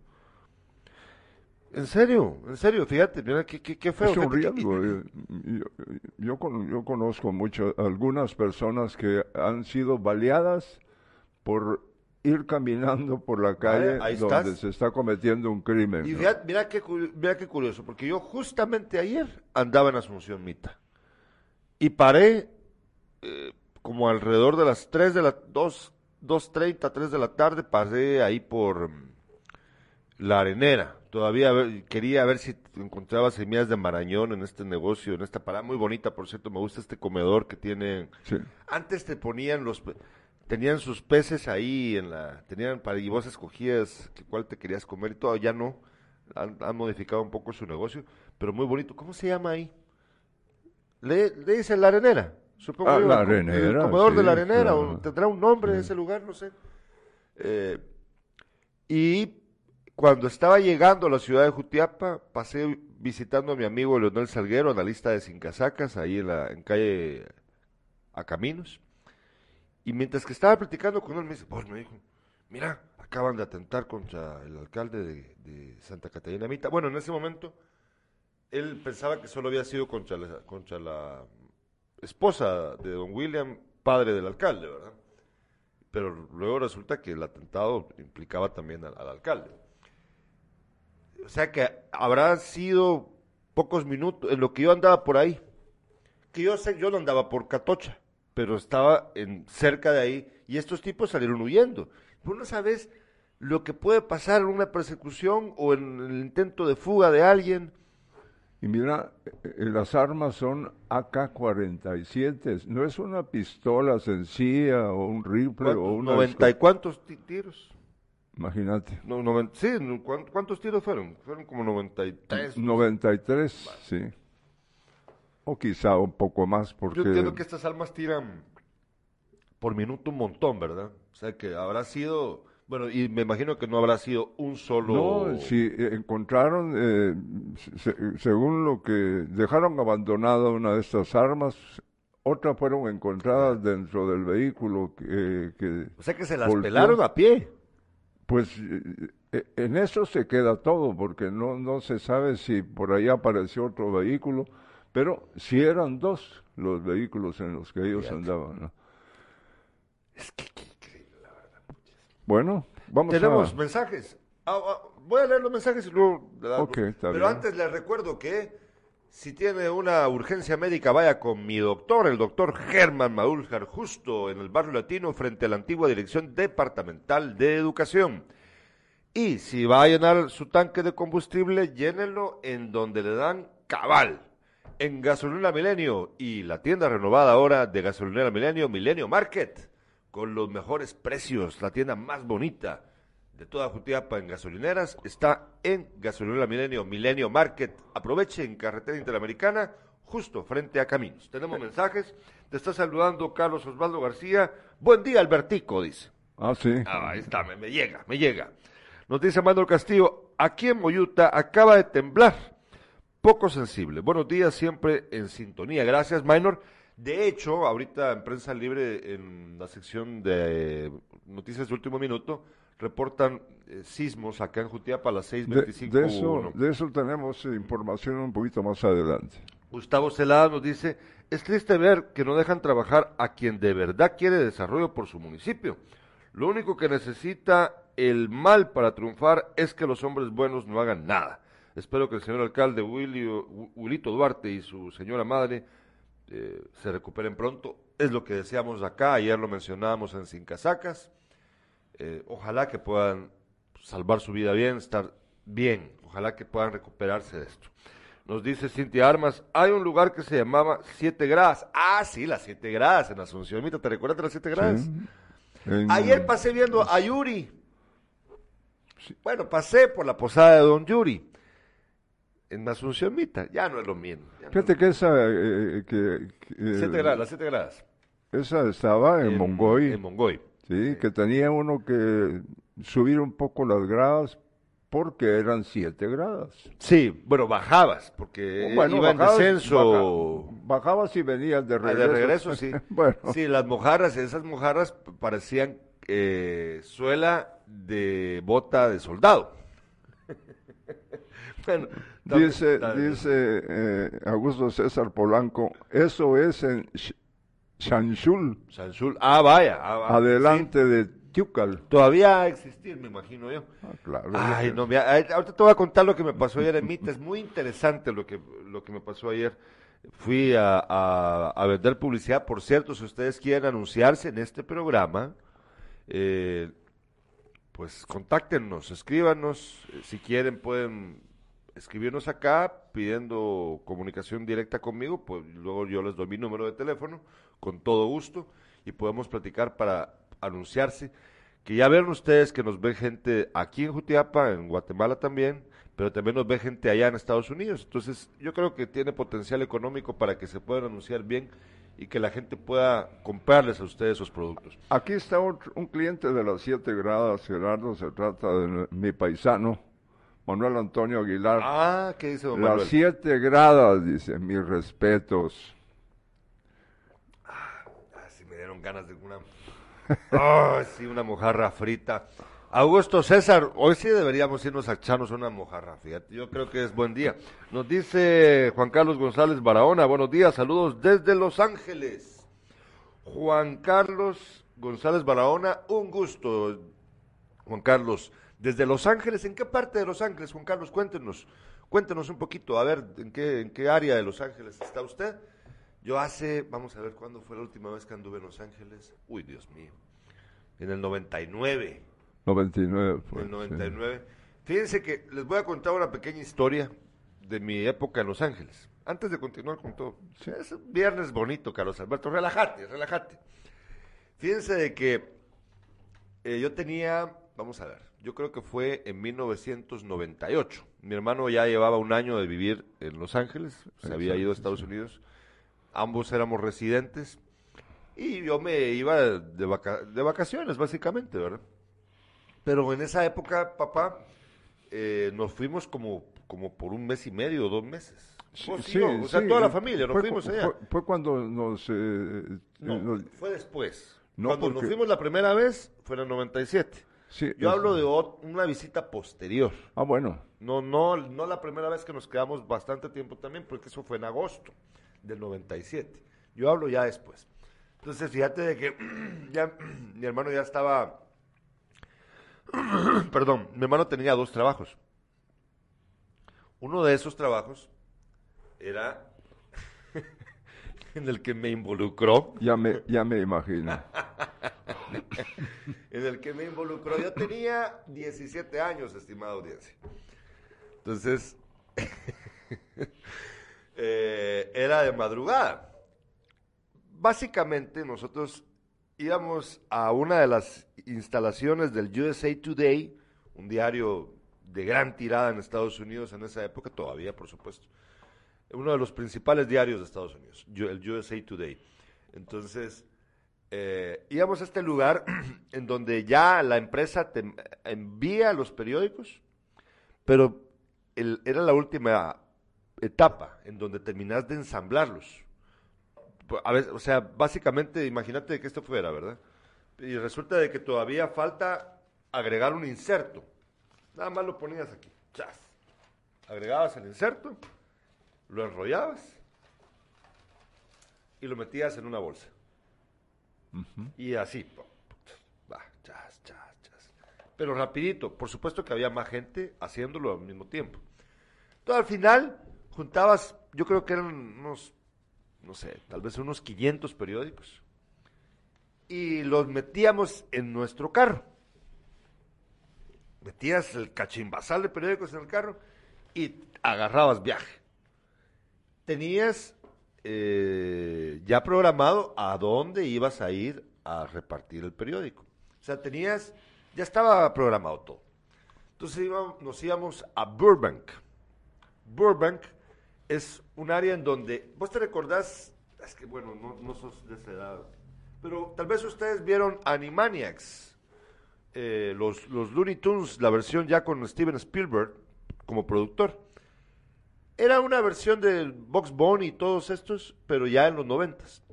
En serio, en serio, fíjate, mira qué, qué, qué feo. Es un riesgo. eh, Yo, yo, con- yo conozco mucho, algunas personas que han sido baleadas por ir caminando por la calle ahí donde estás. se está cometiendo un crimen. Y ¿no? fíjate, mira qué, mira qué curioso, porque yo justamente ayer andaba en Asunción Mita y paré eh, como alrededor de las 3 de la 2, 2.30, 3 de la tarde, pasé ahí por mm, la arenera. Todavía ver- quería ver si encontraba semillas de marañón en este negocio, en esta parada muy bonita, por cierto, me gusta este comedor que tienen. Sí. Antes te ponían los tenían sus peces ahí en la tenían para y vos escogías que cuál te querías comer y todo, ya no. Han, han modificado un poco su negocio, pero muy bonito. ¿Cómo se llama ahí? Le, le dicen la arenera. Supongo Ah, la co- El Arenera, comedor de la sí, arenera, o tendrá un nombre ese lugar, no sé. Eh, y cuando estaba llegando a la ciudad de Jutiapa, pasé visitando a mi amigo Leonel Salguero, analista de Cincasacas, ahí en la en calle a Caminos. Y mientras que estaba platicando con él, me dice, vos me dijo, mira, acaban de atentar contra el alcalde de, Santa Catarina Mita. Bueno, en ese momento, él pensaba que solo había sido contra la, contra la esposa de don William, padre del alcalde, ¿verdad? Pero luego resulta que el atentado implicaba también al alcalde. O sea que habrá sido pocos minutos en lo que yo andaba por ahí. Que yo sé, yo no andaba por Catocha, pero estaba en, cerca de ahí y estos tipos salieron huyendo. Tú no sabes lo que puede pasar en una persecución o en el intento de fuga de alguien. Y mira, eh, eh, las armas son AK-47, no es una pistola sencilla o un rifle o una... ¿Noventa y cuántos ti- tiros? Imagínate. No, noven- sí, no, ¿cuán- ¿cuántos tiros fueron? Fueron como 93. 93, sí. O quizá un poco más porque... Yo entiendo que estas armas tiran por minuto un montón, ¿verdad? O sea que habrá sido, bueno, y me imagino que no habrá sido un solo... No, si eh, encontraron, eh, se- según lo que dejaron abandonada una de estas armas, otras fueron encontradas dentro del vehículo que, que O sea que se las Volteó. pelaron a pie. Pues eh, eh, en eso se queda todo, porque no, no se sabe si por ahí apareció otro vehículo, pero si eran dos los vehículos en los que ellos Fíjate. andaban. ¿no? Es que qué increíble, la verdad. Bueno, vamos Tenemos a... mensajes. Ah, ah, voy a leer los mensajes y luego... Ok, está Pero bien. antes les recuerdo que si tiene una urgencia médica, vaya con mi doctor, el doctor Germán Maúljar, justo en el barrio latino, frente a la antigua Dirección Departamental de Educación. Y si va a llenar su tanque de combustible, llénelo en donde le dan cabal. En Gasolina Milenio y la tienda renovada ahora de Gasolinera Milenio, Milenio Market, con los mejores precios, la tienda más bonita de toda Jutiapa en gasolineras, está en Gasolinera Milenio, Milenio Market. Aproveche en Carretera Interamericana, justo frente a Caminos. Tenemos mensajes, te está saludando Carlos Osvaldo García. Buen día, Albertico, dice. Ah, sí. Ah, ahí está, me, me llega, me llega. Nos dice Manuel Castillo, aquí en Moyuta acaba de temblar. Poco sensible. Buenos días, siempre en sintonía. Gracias, Minor. De hecho, ahorita en Prensa Libre, en la sección de Noticias de Último Minuto, reportan eh, sismos acá en Jutiapa a las De, 6.25. de eso, uno. de eso tenemos eh, información un poquito más adelante. Gustavo Celada nos dice, es triste ver que no dejan trabajar a quien de verdad quiere desarrollo por su municipio. Lo único que necesita el mal para triunfar es que los hombres buenos no hagan nada. Espero que el señor alcalde Wilito Duarte y su señora madre eh, se recuperen pronto. Es lo que deseamos acá. Ayer lo mencionábamos en Sin Casacas. Eh, ojalá que puedan salvar su vida bien, estar bien. Ojalá que puedan recuperarse de esto. Nos dice Cintia Armas, hay un lugar que se llamaba Siete Gradas. Ah, sí, las Siete Gradas en Asunción. Mita, ¿te recuerdas de las Siete Gradas? Sí. En- Ayer pasé viendo a Yuri. Bueno, pasé por la posada de Don Yuri. En Asunción Mita. Ya no es lo mismo. No Fíjate que esa, eh, que, que, eh, Siete gradas, las Siete Gradas. esa estaba en, Mongoy, En Mongoy. Sí, que tenía uno que subir un poco las gradas porque eran siete gradas. Sí, bueno, bajabas, porque Bueno, iba en bajabas- descenso. baja- bajabas y venías de Ah, regreso. de regreso, sí. bueno, Sí, las mojarras, esas mojarras parecían eh, suela de bota de soldado. bueno, tam- dice, dice eh, Augusto César Polanco, eso es en Shanshul, Sansul. Ah, vaya. ah, ah, adelante de Tiucal. Todavía existir, me imagino yo. Ah, claro. Ay, no, mira, ay, ahorita te voy a contar lo que me pasó ayer en Mita. Es muy interesante lo que, lo que me pasó ayer. Fui a, a- a vender publicidad. Por cierto, si ustedes quieren anunciarse en este programa, eh, pues contáctenos, escríbanos. Eh, Si quieren, pueden escribirnos acá pidiendo comunicación directa conmigo. Pues luego yo les doy mi número de teléfono con todo gusto y podemos platicar para anunciarse. Que ya ven ustedes que nos ve gente aquí en Jutiapa, en Guatemala también, pero también nos ve gente allá en Estados Unidos. Entonces, yo creo que tiene potencial económico para que se puedan anunciar bien y que la gente pueda comprarles a ustedes esos productos. Aquí está un cliente de las siete gradas, Gerardo, se trata de mi paisano, Manuel Antonio Aguilar. Ah, ¿qué dice don las Manuel? siete gradas, dice, mis respetos. Ah, sí me dieron ganas de una... Ah, sí, una mojarra frita. Augusto César, hoy sí deberíamos irnos a echarnos una mojarra, fíjate, yo creo que es buen día. Nos dice Juan Carlos González Barahona, buenos días, saludos desde Los Ángeles. Juan Carlos González Barahona, un gusto, Juan Carlos. Desde Los Ángeles, ¿en qué parte de Los Ángeles, Juan Carlos? Cuéntenos, cuéntenos un poquito, a ver, ¿en qué, en qué área de Los Ángeles está usted? Yo hace, vamos a ver cuándo fue la última vez que anduve en Los Ángeles. Uy, Dios mío. en el 99. 99, pues, en el sí. 99. Fíjense que les voy a contar una pequeña historia de mi época en Los Ángeles. Antes de continuar con todo. Es un viernes bonito, Carlos Alberto. Relájate, relájate. Fíjense de que eh, yo tenía, vamos a ver, yo creo que fue en 1998. Mi hermano ya llevaba un año de vivir en Los Ángeles, se había ido a Estados Unidos. Ambos éramos residentes y yo me iba de, vaca- de vacaciones, básicamente, ¿verdad? Pero en esa época, papá, eh, nos fuimos como, como por un mes y medio o dos meses. Vos y yo, o sea, sí, toda la familia, nos fue, fuimos allá. Fue, fue cuando nos... eh, No, eh, nos- fue después. No, Cuando nos fuimos la primera vez, fue en el 97. Sí, Yo es- hablo de una visita posterior. Ah, bueno. No, no, no la primera vez que nos quedamos bastante tiempo también, porque eso fue en agosto del 97. Yo hablo ya después. Entonces, fíjate de que ya mi hermano ya estaba, perdón, mi hermano tenía dos trabajos. Uno de esos trabajos era en el que me involucró, Ya me, ya me imagino. en el que me involucró. Yo tenía 17 años, estimada audiencia. Entonces, eh, era de madrugada. Básicamente, nosotros íbamos a una de las instalaciones del USA Today, un diario de gran tirada en Estados Unidos en esa época, todavía, por supuesto. Uno de los principales diarios de Estados Unidos, el USA Today. Entonces, eh, íbamos a este lugar en donde ya la empresa te envía los periódicos, pero era la última etapa en donde terminas de ensamblarlos. Pues, o sea, básicamente, imagínate que esto fuera, ¿verdad? Y resulta de que todavía falta agregar un inserto. Nada más lo ponías aquí. chas. Agregabas el inserto, lo enrollabas y lo metías en una bolsa. Y así, va, chas, chas, chas. Pero rapidito, por supuesto que había más gente haciéndolo al mismo tiempo. Entonces al final juntabas, yo creo que eran unos, no sé, tal vez unos 500 periódicos. Y los metíamos en nuestro carro. Metías el cachimbasal de periódicos en el carro y agarrabas viaje. Tenías eh, ya programado a dónde ibas a ir a repartir el periódico. O sea, tenías, ya estaba programado todo. Entonces nos íbamos a Burbank. Burbank es un área en donde, vos te recordás, es que bueno, no, no sos de esa edad, pero tal vez ustedes vieron Animaniacs, eh, los, los Looney Tunes, la versión ya con Steven Spielberg como productor. Era una versión de Box Bunny y todos estos, pero ya en los noventas.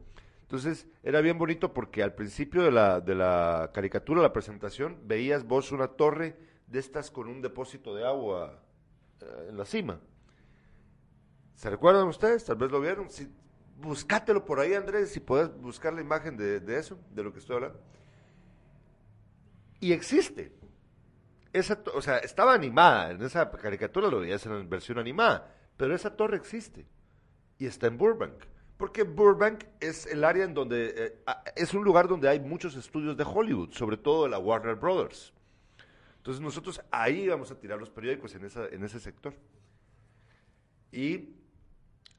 Entonces era bien bonito porque al principio de la, de la caricatura, la presentación, veías vos una torre de estas con un depósito de agua eh, en la cima. ¿Se recuerdan ustedes? Tal vez lo vieron. Si, buscátelo por ahí, Andrés, si puedes buscar la imagen de, de eso, de lo que estoy hablando. Y existe. Esa, o sea, estaba animada, en esa caricatura lo veías en versión animada, pero esa torre existe y está en Burbank. Porque Burbank es el área en donde, eh, es un lugar donde hay muchos estudios de Hollywood, sobre todo de la Warner Brothers. Entonces nosotros ahí íbamos a tirar los periódicos en, esa, en ese sector. Y,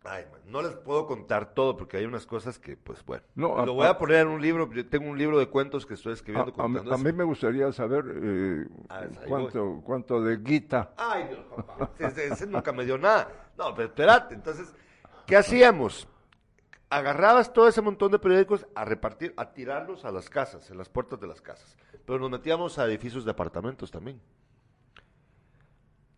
ay, man, no les puedo contar todo porque hay unas cosas que, pues bueno, No, a- lo voy a, poner en un libro, yo tengo un libro de cuentos que estoy escribiendo. a a mí me gustaría saber eh, Ah, voy. cuánto, cuánto de guita. Ay, Dios, papá, ese, ese nunca me dio nada. No, pero espérate, entonces, ¿qué hacíamos? Agarrabas todo ese montón de periódicos a repartir, a tirarlos a las casas, en las puertas de las casas. Pero nos metíamos a edificios de apartamentos también.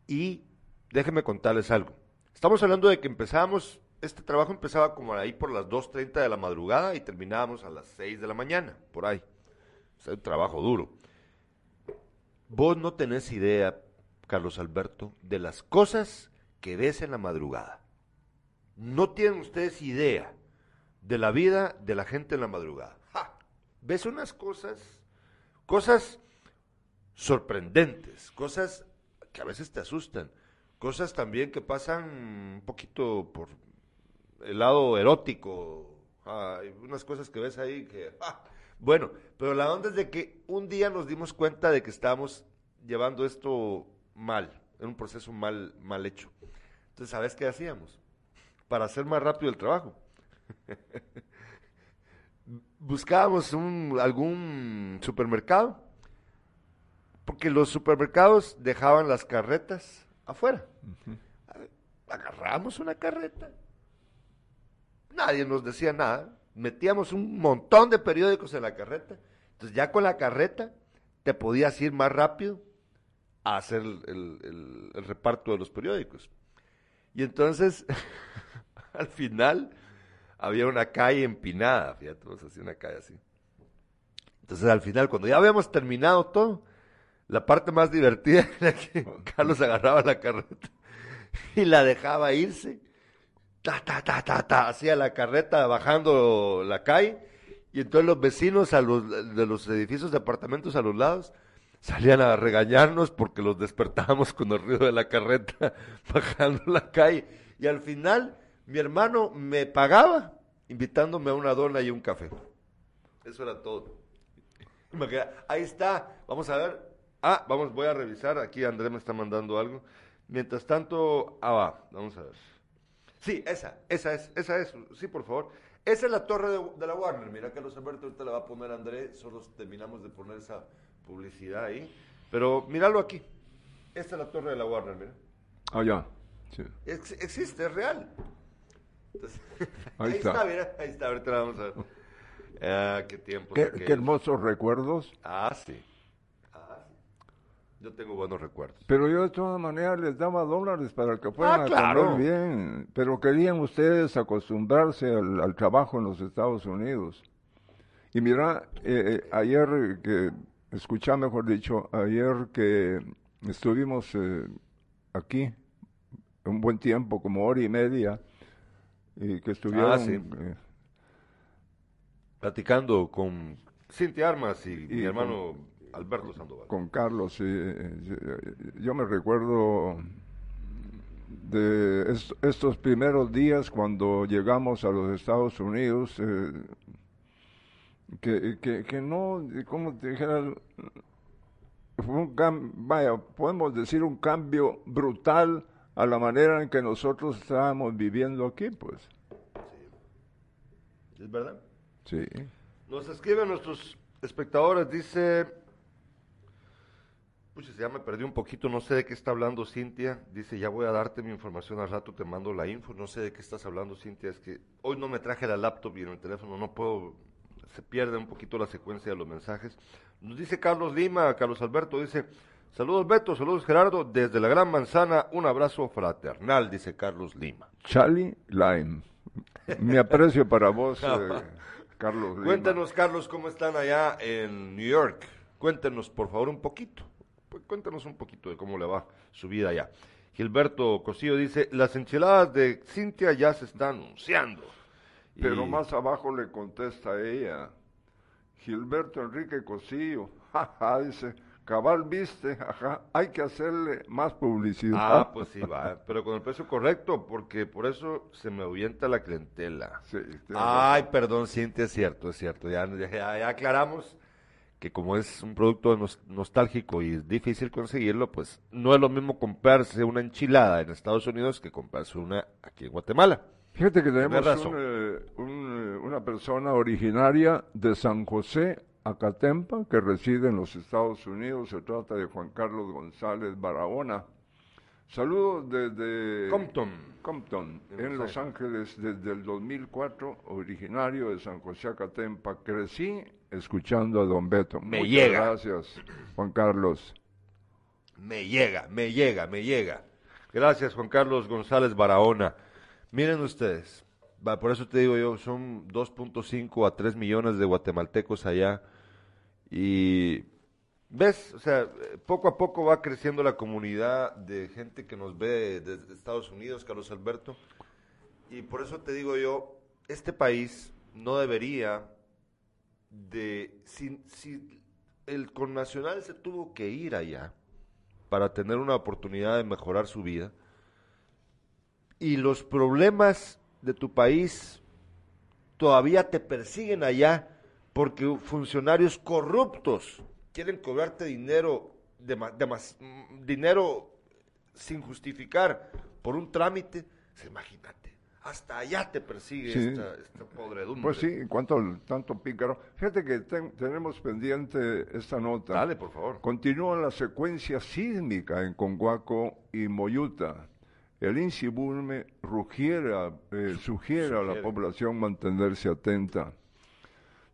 Y déjenme contarles algo. Estamos hablando de que empezábamos, este trabajo empezaba como ahí por las 2.30 de la madrugada y terminábamos a las 6 de la mañana, por ahí. O sea, un trabajo duro. Vos no tenés idea, Carlos Alberto, de las cosas que ves en la madrugada. No tienen ustedes idea de la vida de la gente en la madrugada. Ves unas cosas, cosas sorprendentes, cosas que a veces te asustan, cosas también que pasan un poquito por el lado erótico, Hay unas cosas que ves ahí que... Bueno, pero la onda es de que un día nos dimos cuenta de que estábamos llevando esto mal, en un proceso mal, mal hecho. Entonces, ¿sabes qué hacíamos? Para hacer más rápido el trabajo. Buscábamos un, algún supermercado, porque los supermercados dejaban las carretas afuera. Agarramos una carreta, nadie nos decía nada, metíamos un montón de periódicos en la carreta, entonces ya con la carreta te podías ir más rápido a hacer el, el- el- el reparto de los periódicos. Y entonces, al final, había una calle empinada, fíjate, vamos a hacer una calle así. Entonces, al final, cuando ya habíamos terminado todo, la parte más divertida era que Carlos agarraba la carreta y la dejaba irse. Ta, ta, ta, ta, ta, hacía la carreta bajando la calle y entonces los vecinos a los, de los edificios de apartamentos a los lados salían a regañarnos porque los despertábamos con el ruido de la carreta bajando la calle. Y al final mi hermano me pagaba invitándome a una dona y un café. Eso era todo. Ahí está, vamos a ver. Ah, vamos, voy a revisar. Aquí Andrés me está mandando algo. Mientras tanto, ah, va, vamos a ver. Sí, esa, esa es, esa es, sí, por favor. Esa es la torre de, de la Warner. Mira, Carlos Alberto, ahorita la va a poner Andrés. Solo terminamos de poner esa publicidad ahí. Pero míralo aquí. Esta es la torre de la Warner, mira. Ah, ya. Sí. Ex- existe, es real. Entonces, Ahí ahí, está. está. mira, ahí está, ahorita la vamos a ver. Ah, qué tiempo. Qué, qué hermosos recuerdos. Ah, sí. Ah, sí. Yo tengo buenos recuerdos. Pero yo de todas maneras les daba dólares para que fueran Ah, a claro. comer bien. Pero querían ustedes acostumbrarse al, al trabajo en los Estados Unidos. Y mira, eh, eh, ayer que, escuchá mejor dicho, ayer que estuvimos eh, aquí un buen tiempo, como hora y media, y que estuvieron... Ah, sí. eh, Platicando con Cintia Armas y, mi con- hermano Alberto Sandoval. con Carlos. yo me recuerdo de est- estos primeros días cuando llegamos a los Estados Unidos, eh, que, que, que no, como te dijera, fue un cam- vaya, podemos decir un cambio brutal a la manera en que nosotros estábamos viviendo aquí, pues. ¿Es verdad? Sí. Nos escriben nuestros espectadores, dice... Pucha, ya me perdí un poquito, no sé de qué está hablando Cintia. Dice, ya voy a darte mi información al rato, te mando la info. No sé de qué estás hablando, Cintia. Es que hoy no me traje la laptop y en el teléfono no puedo... Se pierde un poquito la secuencia de los mensajes. Nos dice Carlos Lima, Carlos Alberto, dice... Saludos Beto, saludos Gerardo, desde la Gran Manzana, un abrazo fraternal, dice Carlos Lima. Charlie Lime. Mi aprecio para vos, eh, Carlos Lima. Cuéntanos, Carlos, cómo están allá en New York. Cuéntenos, por favor, un poquito. Pues, Cuéntanos un poquito de cómo le va su vida allá. Gilberto Cosillo dice, las enchiladas de Cintia ya se están anunciando. Y- Pero más abajo le contesta ella, Gilberto Enrique Cosillo, jaja, dice, cabal viste, ajá, hay que hacerle más publicidad. Ah, pues sí, va, pero con el precio correcto, porque por eso se me ahuyenta la clientela. Sí, Ay, perdón, Cintia, es cierto, es cierto. Ya, ya- ya aclaramos que como es un producto nos- nostálgico y es difícil conseguirlo, pues no es lo mismo comprarse una enchilada en Estados Unidos que comprarse una aquí en Guatemala. Fíjate que tenemos un, eh, un, eh, una persona originaria de San José, Acatempa, que reside en los Estados Unidos. Se trata de Juan Carlos González Barahona. Saludos desde Compton. Compton, En Los Ángeles, desde el 2004, originario de San José, Acatempa. Crecí escuchando a Don Beto. Me Muchas llega. gracias, Juan Carlos. Me llega, me llega, me llega. Gracias, Juan Carlos González Barahona. Miren ustedes, por eso te digo yo, son 2.5 a 3 millones de guatemaltecos allá. Y ves, o sea, poco a poco va creciendo la comunidad de gente que nos ve desde Estados Unidos, Carlos Alberto. Y por eso te digo yo, este país no debería de... Si, si el connacional se tuvo que ir allá para tener una oportunidad de mejorar su vida, y los problemas de tu país todavía te persiguen allá porque funcionarios corruptos quieren cobrarte dinero, de, mm, dinero sin justificar por un trámite. Imagínate, hasta allá te persigue esta, podredumbre. Pues sí, en cuanto al tanto pícaro. Fíjate que tenemos pendiente esta nota. Dale, por favor. Continúa la secuencia sísmica en Conguaco y Moyuta. El INSIBUME rugiera, eh, sugiere a la población mantenerse atenta.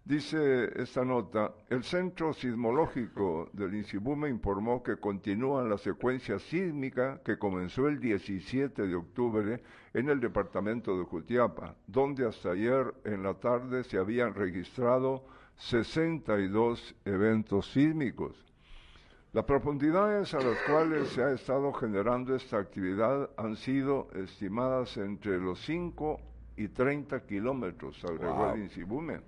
Dice esta nota, el Centro Sismológico del INSIBUME informó que continúa la secuencia sísmica que comenzó el 17 de octubre en el departamento de Jutiapa, donde hasta ayer en la tarde se habían registrado 62 eventos sísmicos. Las profundidades a las cuales se ha estado generando esta actividad han sido estimadas entre los 5 y 30 kilómetros, agregó el Insibume.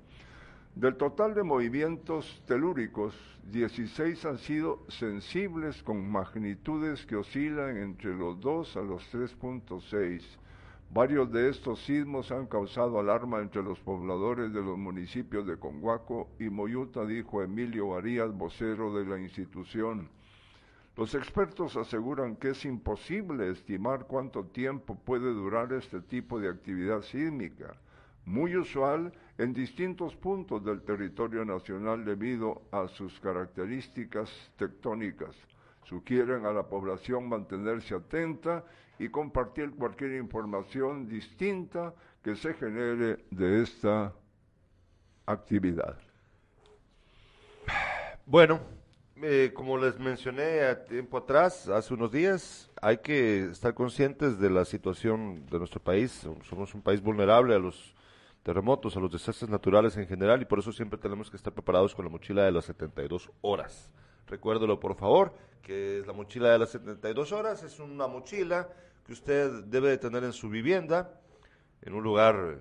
Del total de movimientos telúricos, 16 han sido sensibles con magnitudes que oscilan entre los 2 a los 3.6 Varios de estos sismos han causado alarma entre los pobladores de los municipios de Conguaco y Moyuta, dijo Emilio Arias, vocero de la institución. Los expertos aseguran que es imposible estimar cuánto tiempo puede durar este tipo de actividad sísmica, muy usual en distintos puntos del territorio nacional debido a sus características tectónicas. Sugieren a la población mantenerse atenta y compartir cualquier información distinta que se genere de esta actividad. Bueno, eh, como les mencioné a tiempo atrás, hace unos días, hay que estar conscientes de la situación de nuestro país. Somos un país vulnerable a los terremotos, a los desastres naturales en general y por eso siempre tenemos que estar preparados con la mochila de las 72 horas. Recuérdelo por favor, que es la mochila de las 72 horas, es una mochila que usted debe de tener en su vivienda, en un lugar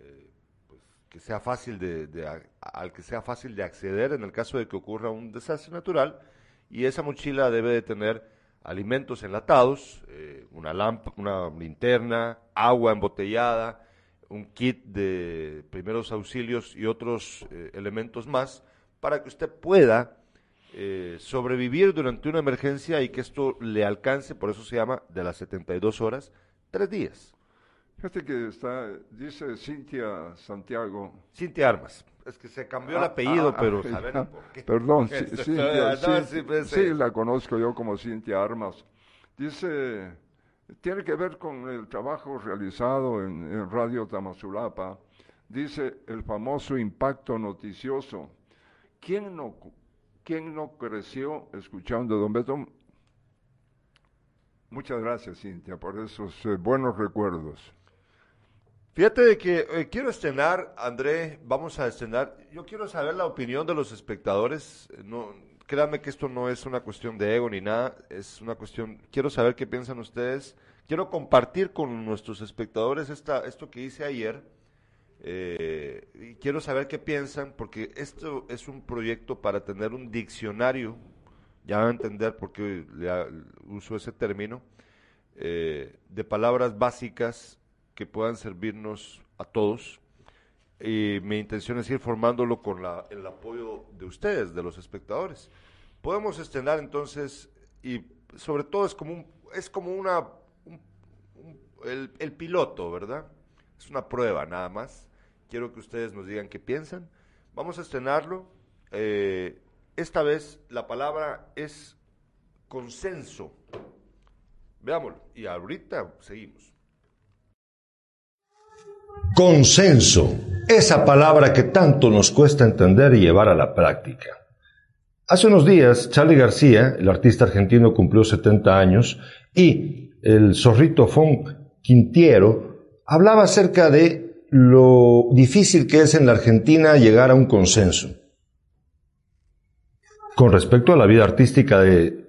eh, pues, que sea fácil de, al que sea fácil de acceder en el caso de que ocurra un desastre natural, y esa mochila debe de tener alimentos enlatados, eh, una lámpara, una linterna, agua embotellada, un kit de primeros auxilios y otros eh, elementos más para que usted pueda eh, sobrevivir durante una emergencia y que esto le alcance, por eso se llama de las 72 horas, tres días. Fíjate que está, dice Cintia Santiago. Cintia Armas. Es que se cambió el ah, apellido, ah, pero ah, por qué. Perdón, Cintia, pues, sí, la conozco yo como Cintia Armas. Dice, tiene que ver con el trabajo realizado en, en Radio Tamazulapa. Dice el famoso impacto noticioso. ¿Quién no ¿Quién no creció escuchando a Don Beto? Muchas gracias, Cintia, por esos eh, buenos recuerdos. Fíjate de que eh, quiero estrenar, André, vamos a estrenar. Yo quiero saber la opinión de los espectadores. No, créanme que esto no es una cuestión de ego ni nada, es una cuestión. Quiero saber qué piensan ustedes. Quiero compartir con nuestros espectadores esta, esto que hice ayer eh, y quiero saber qué piensan, porque esto es un proyecto para tener un diccionario, ya van a entender por qué uso ese término, eh, de palabras básicas que puedan servirnos a todos. Y mi intención es ir formándolo con el apoyo de ustedes, de los espectadores. Podemos estrenar entonces, y sobre todo es como, un, es como una, el, el piloto, ¿verdad? Es una prueba nada más Quiero que ustedes nos digan qué piensan. Vamos a estrenarlo. Eh, esta vez la palabra es consenso. Veámoslo. Y ahorita seguimos. Consenso. Esa palabra que tanto nos cuesta entender y llevar a la práctica. Hace unos días, Charlie García, el artista argentino, cumplió 70 años y el zorrito Fon Quintiero hablaba acerca de lo difícil que es en la Argentina llegar a un consenso con respecto a la vida artística de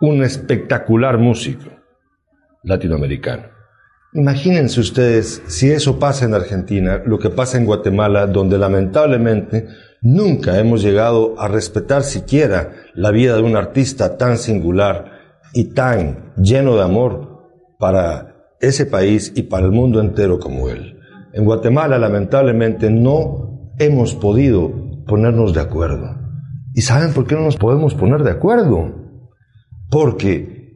un espectacular músico latinoamericano. Imagínense ustedes si eso pasa en Argentina, lo que pasa en Guatemala, donde lamentablemente nunca hemos llegado a respetar siquiera la vida de un artista tan singular y tan lleno de amor para ese país y para el mundo entero como él. En Guatemala lamentablemente no hemos podido ponernos de acuerdo. ¿Y saben por qué no nos podemos poner de acuerdo? Porque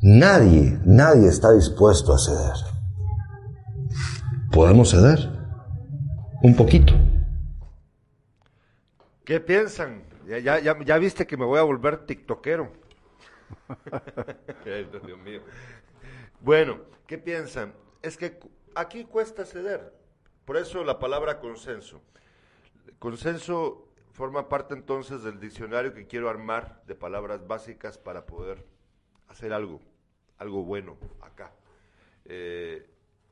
nadie, nadie está dispuesto a ceder. ¿Podemos ceder? Un poquito. ¿Qué piensan? Ya, ya, ya, viste que me voy a volver tiktokero. Dios mío. Bueno, ¿qué piensan? Es que aquí cuesta ceder. Por eso la palabra consenso. Consenso forma parte entonces del diccionario que quiero armar de palabras básicas para poder hacer algo, algo bueno acá. Eh,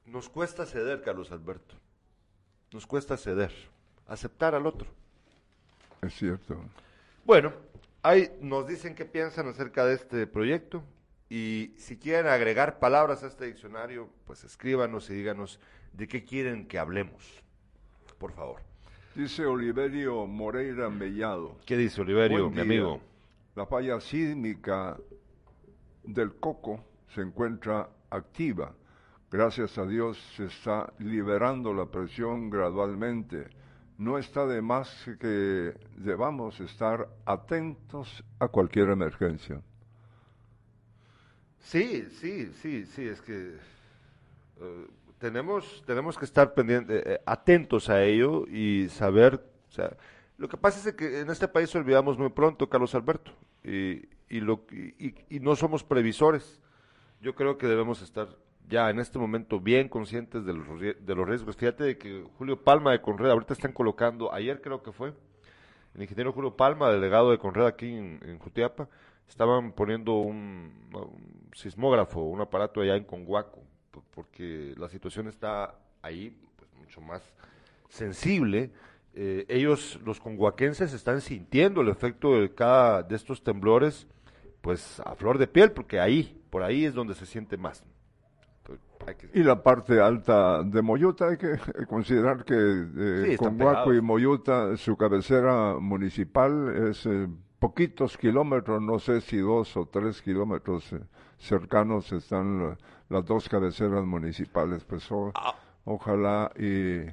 nos cuesta ceder, Carlos Alberto. Nos cuesta ceder, aceptar al otro. Es cierto. Bueno, ahí nos dicen qué piensan acerca de este proyecto y si quieren agregar palabras a este diccionario, pues escríbanos y díganos de qué quieren que hablemos. Por favor. Dice Oliverio Moreira Mellado. ¿Qué dice Oliverio, mi amigo? La falla sísmica del Coco se encuentra activa. Gracias a Dios se está liberando la presión gradualmente no está de más que debamos estar atentos a cualquier emergencia. Sí, sí, sí, sí, es que eh, tenemos, tenemos que estar pendientes, eh, atentos a ello y saber, o sea, lo que pasa es que en este país olvidamos muy pronto, Carlos Alberto, y, y, lo, y no somos previsores. Yo creo que debemos estar ya en este momento bien conscientes de los, de los riesgos. Fíjate de que Julio Palma de Conred, ahorita están colocando, ayer creo que fue, el ingeniero Julio Palma, delegado de Conred aquí en, Jutiapa, estaban poniendo un, sismógrafo, un aparato allá en Conguaco, porque la situación está ahí pues, mucho más sensible. Eh, ellos, los conguaquenses, están sintiendo el efecto de cada de estos temblores, pues a flor de piel, porque ahí, por ahí es donde se siente más. Y la parte alta de Moyuta, hay que considerar que eh, Conguaco y Moyuta, su cabecera municipal es eh, poquitos kilómetros, no sé si dos o tres kilómetros eh, cercanos están las dos cabeceras municipales. Pues ah. ojalá y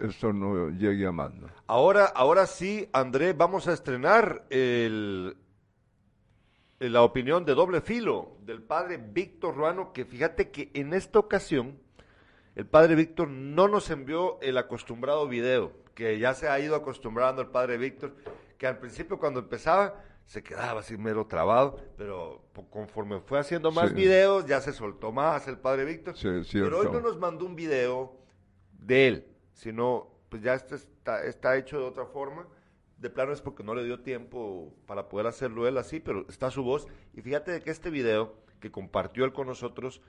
esto no llegue a mando. Ahora, ahora sí, André, vamos a estrenar el, la opinión de doble filo del padre Víctor Ruano, que fíjate que en esta ocasión el padre Víctor no nos envió el acostumbrado video, que ya se ha ido acostumbrando el padre Víctor, que al principio cuando empezaba se quedaba así mero trabado, pero conforme fue haciendo más videos ya se soltó más el padre Víctor. pero hoy no nos mandó un video de él, sino pues ya este está, está hecho de otra forma de plano es porque no le dio tiempo para poder hacerlo él así, pero está su voz. Y fíjate de que este video que compartió él con nosotros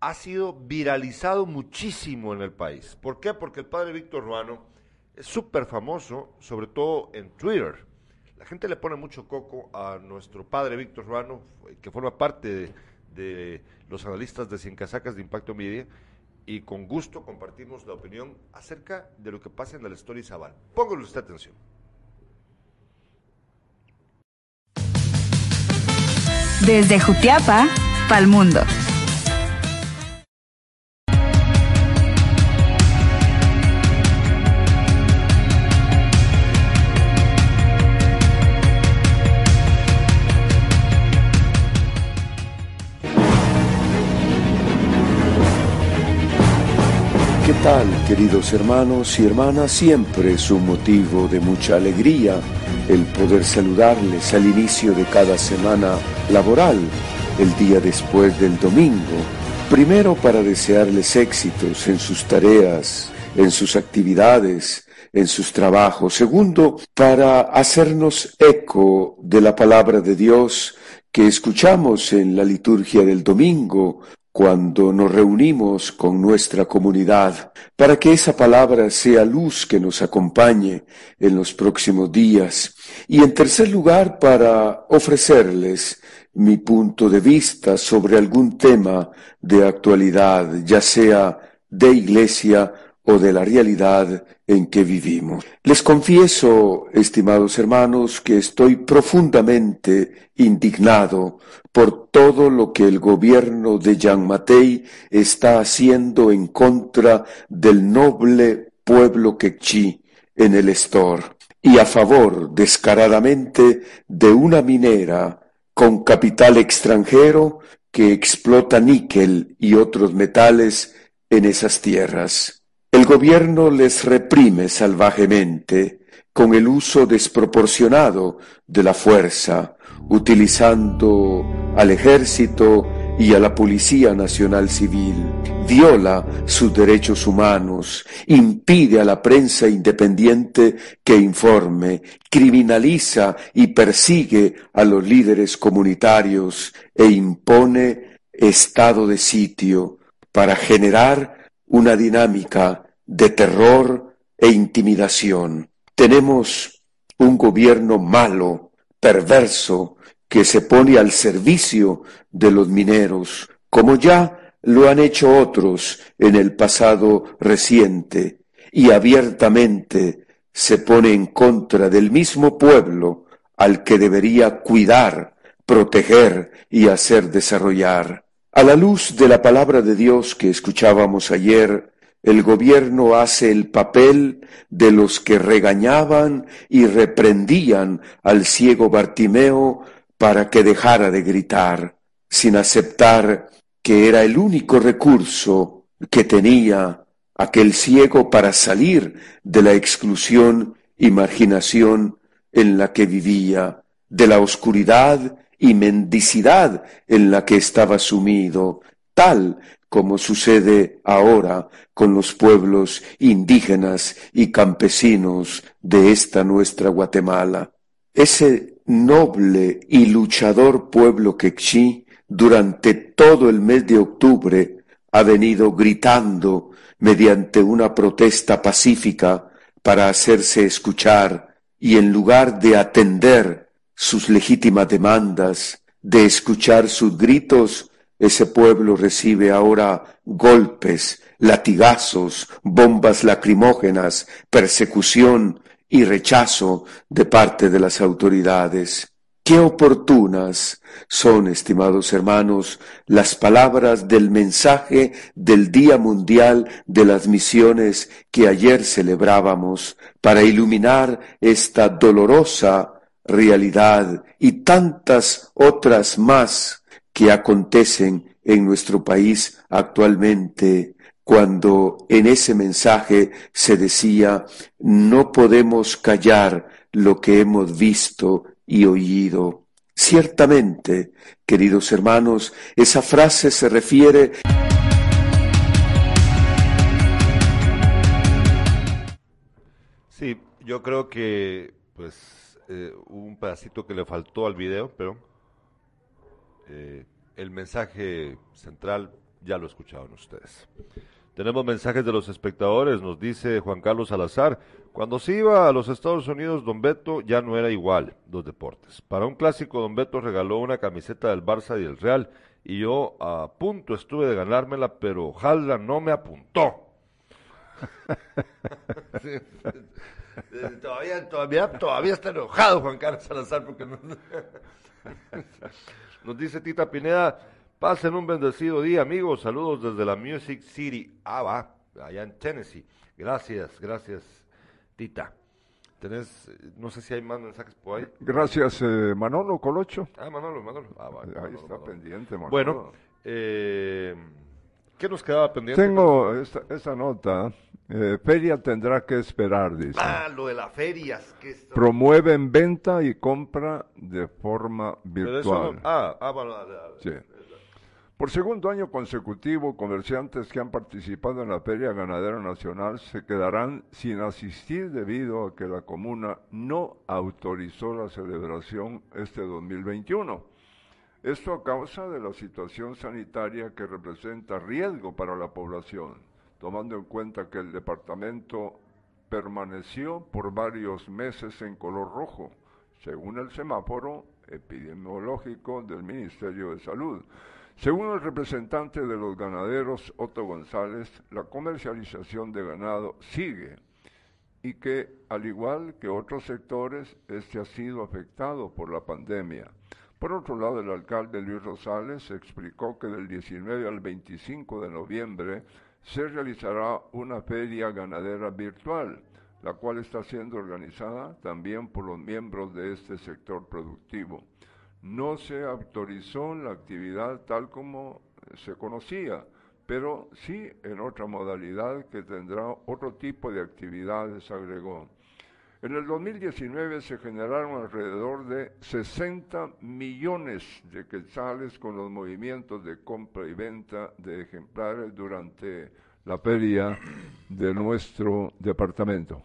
ha sido viralizado muchísimo en el país. ¿Por qué? Porque el padre Víctor Ruano es súper famoso, sobre todo en Twitter. La gente le pone mucho coco a nuestro padre Víctor Ruano, que forma parte de, los analistas de Cien Casacas de Impacto Media, y con gusto compartimos la opinión acerca de lo que pasa en el Story Zabal. Póngale usted atención. Desde Jutiapa, pa'l mundo. Queridos hermanos y hermanas? Siempre es un motivo de mucha alegría el poder saludarles al inicio de cada semana laboral, el día después del domingo, primero para desearles éxitos en sus tareas, en sus actividades, en sus trabajos. Segundo, para hacernos eco de la palabra de Dios que escuchamos en la liturgia del domingo, cuando nos reunimos con nuestra comunidad, para que esa palabra sea luz que nos acompañe en los próximos días. Y en tercer lugar, para ofrecerles mi punto de vista sobre algún tema de actualidad, ya sea de iglesia o de la realidad en que vivimos. Les confieso, estimados hermanos, que estoy profundamente indignado por todo lo que el gobierno de Jean Matei está haciendo en contra del noble pueblo quechí en el Estor y a favor descaradamente de una minera con capital extranjero que explota níquel y otros metales en esas tierras. El gobierno les reprime salvajemente con el uso desproporcionado de la fuerza, utilizando al ejército y a la Policía Nacional Civil, viola sus derechos humanos, impide a la prensa independiente que informe, criminaliza y persigue a los líderes comunitarios e impone estado de sitio para generar una dinámica de terror e intimidación. Tenemos un gobierno malo, perverso, que se pone al servicio de los mineros, como ya lo han hecho otros en el pasado reciente, y abiertamente se pone en contra del mismo pueblo al que debería cuidar, proteger y hacer desarrollar. A la luz de la palabra de Dios que escuchábamos ayer, el gobierno hace el papel de los que regañaban y reprendían al ciego Bartimeo para que dejara de gritar, sin aceptar que era el único recurso que tenía aquel ciego para salir de la exclusión y marginación en la que vivía, de la oscuridad y mendicidad en la que estaba sumido, tal como sucede ahora con los pueblos indígenas y campesinos de esta nuestra Guatemala. Ese noble y luchador pueblo quechí durante todo el mes de octubre ha venido gritando mediante una protesta pacífica para hacerse escuchar y en lugar de atender sus legítimas demandas, de escuchar sus gritos, ese pueblo recibe ahora golpes, latigazos, bombas lacrimógenas, persecución y rechazo de parte de las autoridades. Qué oportunas son, estimados hermanos, las palabras del mensaje del Día Mundial de las Misiones que ayer celebrábamos para iluminar esta dolorosa realidad y tantas otras más que acontecen en nuestro país actualmente cuando en ese mensaje se decía no podemos callar lo que hemos visto y oído. Ciertamente, queridos hermanos, esa frase se refiere Sí, yo creo que pues eh, un pedacito que le faltó al video, pero eh, el mensaje central ya lo escucharon ustedes. Tenemos mensajes de los espectadores, nos dice Juan Carlos Salazar, cuando se iba a los Estados Unidos, Don Beto ya no era igual los deportes. Para un clásico, Don Beto regaló una camiseta del Barça y del Real, y yo a punto estuve de ganármela, pero Jaldra no me apuntó. todavía, todavía, todavía está enojado Juan Carlos Salazar porque no... Nos dice Tita Pineda, pasen un bendecido día, amigos. Saludos desde la Music City, Ava, allá en Tennessee. Gracias, gracias, Tita. Tenés, no sé si hay más mensajes por ahí. Gracias, eh, Manolo Colocho. Ah, Manolo, Manolo. Ah, ahí Manolo, está Manolo. pendiente, Manolo. Bueno, eh, ¿qué nos quedaba pendiente? Tengo esta, esa nota. eh, feria tendrá que esperar, dice. Ah, lo de las ferias. Que esto- Promueven venta y compra de forma Pero eso no- virtual. ah, ah, bueno, dale, dale. Sí. Por segundo año consecutivo, comerciantes que han participado en la Feria Ganadera Nacional se quedarán sin asistir debido a que la comuna no autorizó la celebración este 2021. Esto a causa de la situación sanitaria que representa riesgo para la población, tomando en cuenta que el departamento permaneció por varios meses en color rojo, según el semáforo epidemiológico del Ministerio de Salud. Según el representante de los ganaderos, Otto González, la comercialización de ganado sigue y que, al igual que otros sectores, este ha sido afectado por la pandemia. Por otro lado, el alcalde Luis Rosales explicó que del 19 al 25 de noviembre se realizará una feria ganadera virtual, la cual está siendo organizada también por los miembros de este sector productivo. No se autorizó la actividad tal como se conocía, pero sí en otra modalidad que tendrá otro tipo de actividades, agregó. En el 2019 se generaron alrededor de 60 millones de quetzales con los movimientos de compra y venta de ejemplares durante la feria de nuestro departamento.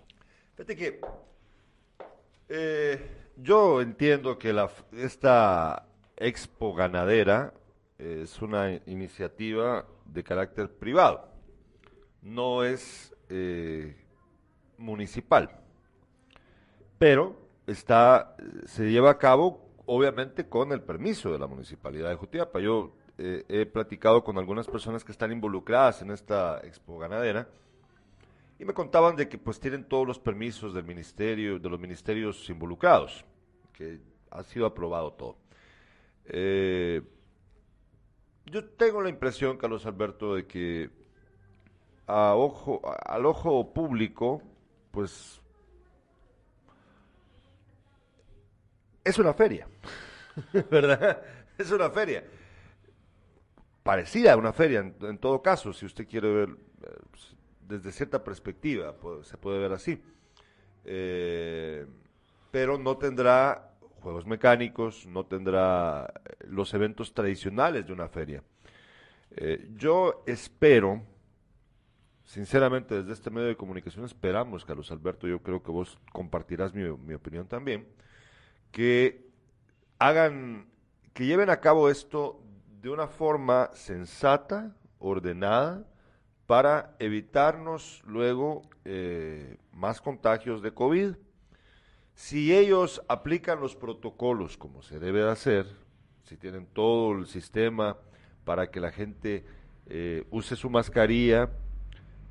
Fíjate que eh, yo entiendo que la, esta expo ganadera es una iniciativa de carácter privado, no es eh, municipal pero está, se lleva a cabo obviamente con el permiso de la municipalidad de Jutiapa. Yo eh, he platicado con algunas personas que están involucradas en esta expo ganadera y me contaban de que pues tienen todos los permisos del ministerio, de los ministerios involucrados, que ha sido aprobado todo. Eh, yo tengo la impresión, Carlos Alberto, de que al ojo público, pues es una feria, ¿verdad? Es una feria. Parecida a una feria, en, todo caso, si usted quiere ver eh, desde cierta perspectiva, se puede ver así. Eh, pero no tendrá juegos mecánicos, no tendrá eh, los eventos tradicionales de una feria. yo espero, sinceramente, desde este medio de comunicación esperamos, Carlos Alberto, yo creo que vos compartirás mi opinión también, que hagan, que lleven a cabo esto de una forma sensata, ordenada, para evitarnos luego eh, más contagios de COVID. Si ellos aplican los protocolos como se debe de hacer, si tienen todo el sistema para que la gente eh, use su mascarilla,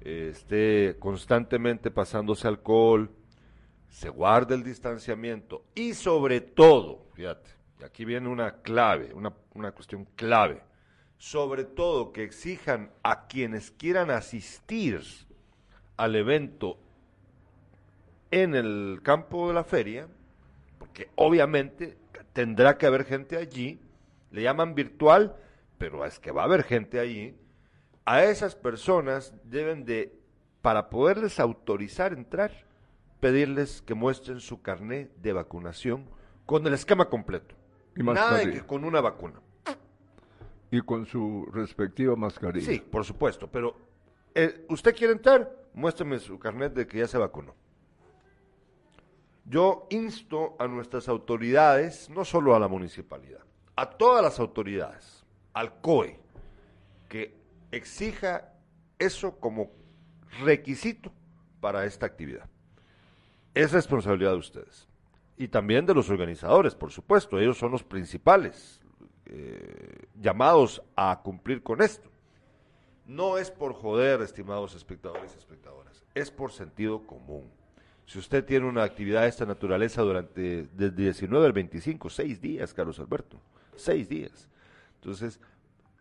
eh, esté constantemente pasándose alcohol, se guarde el distanciamiento y sobre todo, fíjate, aquí viene una clave, una, una cuestión clave, sobre todo que exijan a quienes quieran asistir al evento en el campo de la feria, porque obviamente tendrá que haber gente allí, le llaman virtual, pero es que va a haber gente allí, a esas personas deben de, para poderles autorizar entrar, pedirles que muestren su carné de vacunación con el esquema completo. Y Nada de que con una vacuna. Y con su respectiva mascarilla. Sí, por supuesto, pero eh, usted quiere entrar, muéstrame su carnet de que ya se vacunó. Yo insto a nuestras autoridades, no solo a la municipalidad, a todas las autoridades, al COE, que exija eso como requisito para esta actividad es responsabilidad de ustedes. Y también de los organizadores, por supuesto. Ellos son los principales eh, llamados a cumplir con esto. No es por joder, estimados espectadores y espectadoras, es por sentido común. Si usted tiene una actividad de esta naturaleza durante desde 19 al 25, seis días, Carlos Alberto, seis días. Entonces,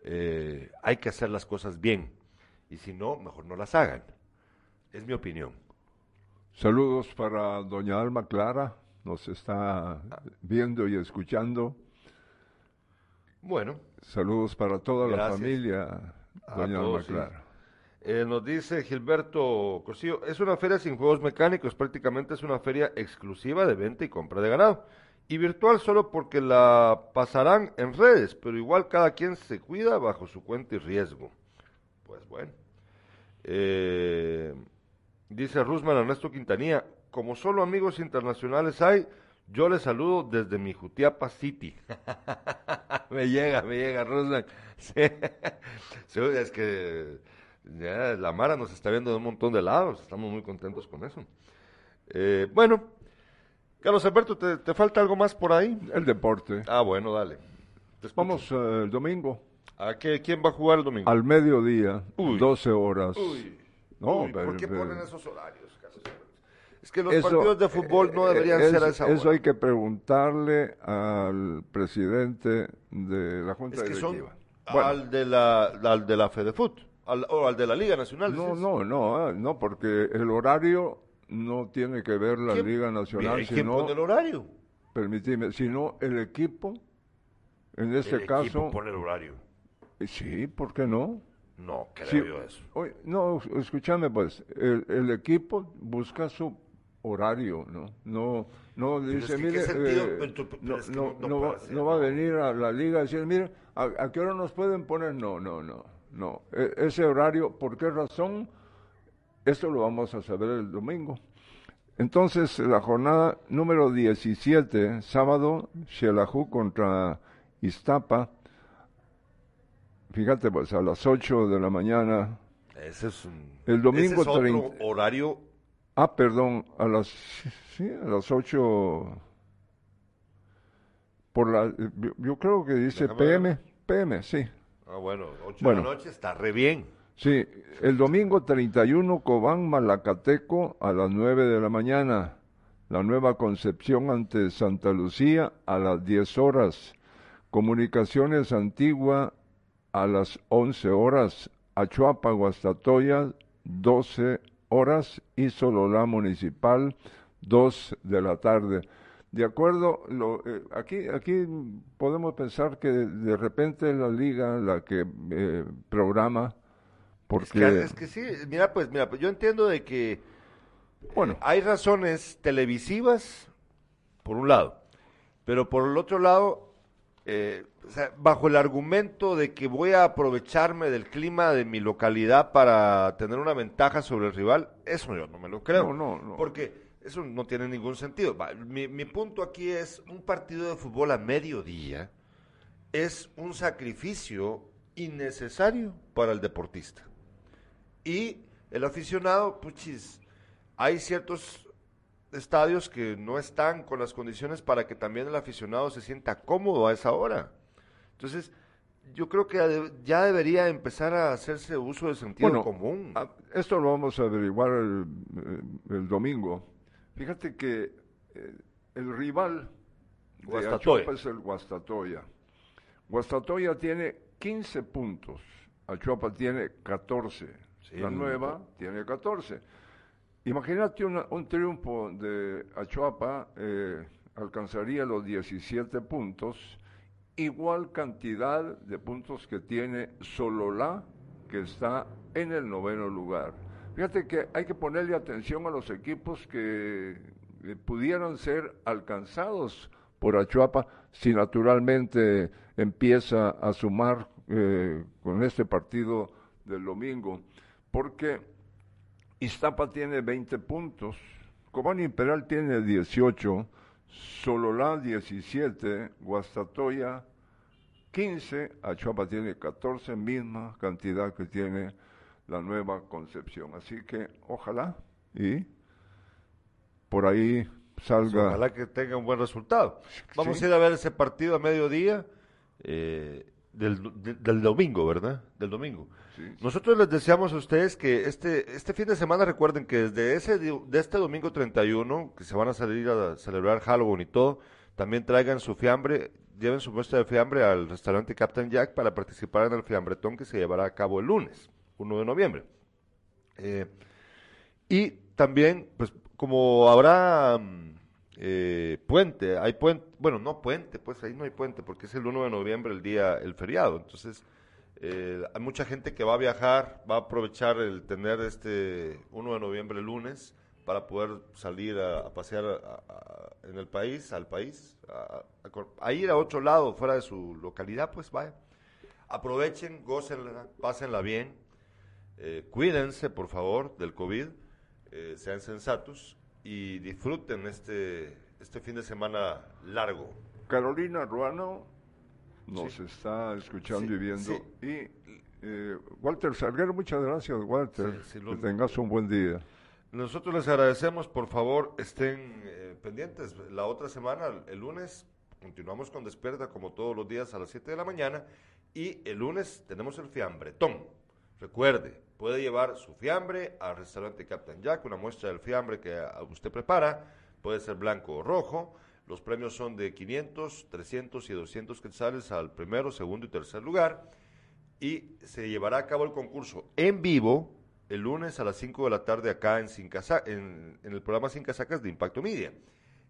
eh, hay que hacer las cosas bien. Y si no, mejor no las hagan. Es mi opinión. Saludos para doña Alma Clara, nos está viendo y escuchando. Bueno. Saludos para toda la familia, doña Alma Clara. Eh, nos dice Gilberto Cosillo, es una feria sin juegos mecánicos, prácticamente es una feria exclusiva de venta y compra de ganado. Y virtual solo porque la pasarán en redes, pero igual cada quien se cuida bajo su cuenta y riesgo. Pues bueno. Eh, Dice Rusman Ernesto Quintanilla, como solo amigos internacionales hay, yo les saludo desde mi Jutiapa City. me llega, me llega, Rusman. es que la Mara nos está viendo de un montón de lados, estamos muy contentos con eso. Eh, bueno, Carlos Alberto, ¿te, falta algo más por ahí? El deporte. Ah, bueno, dale. Vamos eh, el domingo. ¿A qué, quién va a jugar el domingo? Al mediodía, 12 horas. Uy. No, ¿Por qué ponen esos horarios? Es que los partidos de fútbol no deberían es- ser a esa hora. Eso hay que preguntarle al presidente de la Junta es que son Directiva. Bueno, al de la al de la FedeFut, al, o al de la Liga Nacional. no, no, no, ah, no, porque el horario no tiene que ver la ¿Quién- Liga Nacional, Mira, ¿y ¿Quién sino, pone el horario? permitime, sino el equipo, en este el caso, equipo pone el horario. sí, ¿por qué no? No, creo Sí, yo eso. oye, no, escúchame pues, el, el equipo busca su horario, ¿no? No, no dice, mire, no, va, a venir a la liga a decir, mire, ¿a, a qué hora nos pueden poner? No, no, no, no. E- ese horario, ¿por qué razón? Esto lo vamos a saber el domingo. Entonces, la jornada número 17, sábado, Xelajú contra Iztapa. Fíjate, pues a las 8 de la mañana. Ese es un, El domingo ese es otro 30. horario. Ah, perdón, a las, sí, a las 8. Por la, yo, yo creo que dice Déjame PM, PM, sí. Ah, bueno, 8 Bueno. de la noche está re bien. Sí, el domingo 31, Cobán Malacateco a las 9 de la mañana. La nueva Concepción ante Santa Lucía a las 10 horas. Comunicaciones Antigua a las 11 horas. Achuapa, Guastatoya, 12 horas. Y Sololá Municipal, 2 de la tarde. De acuerdo, lo, eh, aquí, aquí podemos pensar que de, de repente la liga la que eh, programa, porque, Es que, es que sí, mira, pues, mira, pues yo entiendo de que bueno, hay razones televisivas, por un lado, pero por el otro lado, eh, o sea, bajo el argumento de que voy a aprovecharme del clima de mi localidad para tener una ventaja sobre el rival, eso yo no me lo creo. No, no, no. Porque eso no tiene ningún sentido. Mi, mi punto aquí es, un partido de fútbol a mediodía es un sacrificio innecesario para el deportista. Y el aficionado, puchis, hay ciertos estadios que no están con las condiciones para que también el aficionado se sienta cómodo a esa hora. Entonces, yo creo que ya debería empezar a hacerse uso del sentido Bueno, común. esto lo vamos a averiguar el, eh, el domingo. Fíjate que eh, el rival de. Achuapa es el Guastatoya. Guastatoya tiene 15 puntos, Achuapa tiene 14, Sí, la nueva tiene 14. Imagínate una- un triunfo de Achuapa, eh, alcanzaría los 17 puntos, igual cantidad de puntos que tiene Sololá, que está en el noveno lugar. Fíjate que hay que ponerle atención a los equipos que pudieran ser alcanzados por Achuapa si naturalmente empieza a sumar eh, con este partido del domingo, porque Iztapa tiene 20 puntos, Cobán Imperial tiene 18, Sololá 17, Guastatoya 15, Achuapa tiene 14, misma cantidad que tiene la nueva Concepción. Así que ojalá y por ahí salga. Ojalá que tenga un buen resultado. Vamos Sí. a ir a ver ese partido a mediodía eh, del, de- del domingo, ¿verdad? Del domingo. Sí. Nosotros les deseamos a ustedes que este, este fin de semana recuerden que desde ese, de este domingo 31, que se van a salir a celebrar Halloween y todo, también traigan su fiambre, lleven su muestra de fiambre al restaurante Captain Jack para participar en el fiambretón que se llevará a cabo el lunes, 1 de noviembre. Eh, y también, pues, como habrá mm, eh, puente, hay puente, bueno, no puente, pues ahí no hay puente, porque es el 1 de noviembre el día, el feriado. Entonces, eh, hay mucha gente que va a viajar, va a aprovechar el tener este 1 de noviembre lunes para poder salir a, pasear a- en el país, al país, a ir a otro lado, fuera de su localidad, pues vaya. Aprovechen, gócenla, pásenla bien. Eh, cuídense, por favor, del COVID, eh, sean sensatos y disfruten este, este fin de semana largo. Carolina Ruano nos Sí. está escuchando Sí, y viendo. sí. Y eh, Walter Salguero, muchas gracias, Walter. Lo- que tengas un buen día. Nosotros les agradecemos, por favor, estén eh, pendientes. La otra semana, el lunes, continuamos con Despierta como todos los días a las 7 de la mañana y el lunes tenemos el fiambretón. Recuerde, puede llevar su fiambre al restaurante Captain Jack, una muestra del fiambre que usted prepara, puede ser blanco o rojo. Los premios son de 500, 300 y 200 quetzales al primero, segundo y tercer lugar. Y se llevará a cabo el concurso en vivo el lunes a las 5 de la tarde acá en, Sin en, el programa Sin Casacas de Impacto Media.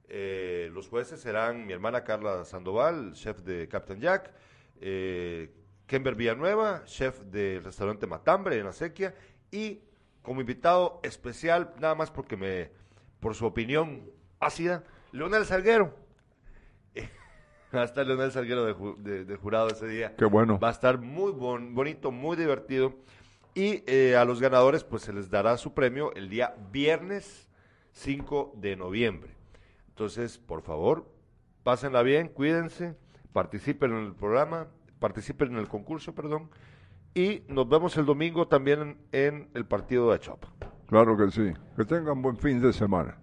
Eh, los jueces serán mi hermana Carla Sandoval, chef de Captain Jack, eh, Kember Villanueva, chef del restaurante Matambre en la y como invitado especial, nada más porque me, por su opinión ácida, Leonel Salguero. Va a estar Leonel Salguero de, jurado ese día. Qué bueno. Va a estar muy bonito, muy divertido. Y eh, a los ganadores, pues se les dará su premio el día viernes 5 de noviembre. Entonces, por favor, pásenla bien, cuídense, participen en el programa, participen en el concurso, perdón, y nos vemos el domingo también en, el partido de Chopa. Claro que sí. Que tengan buen fin de semana.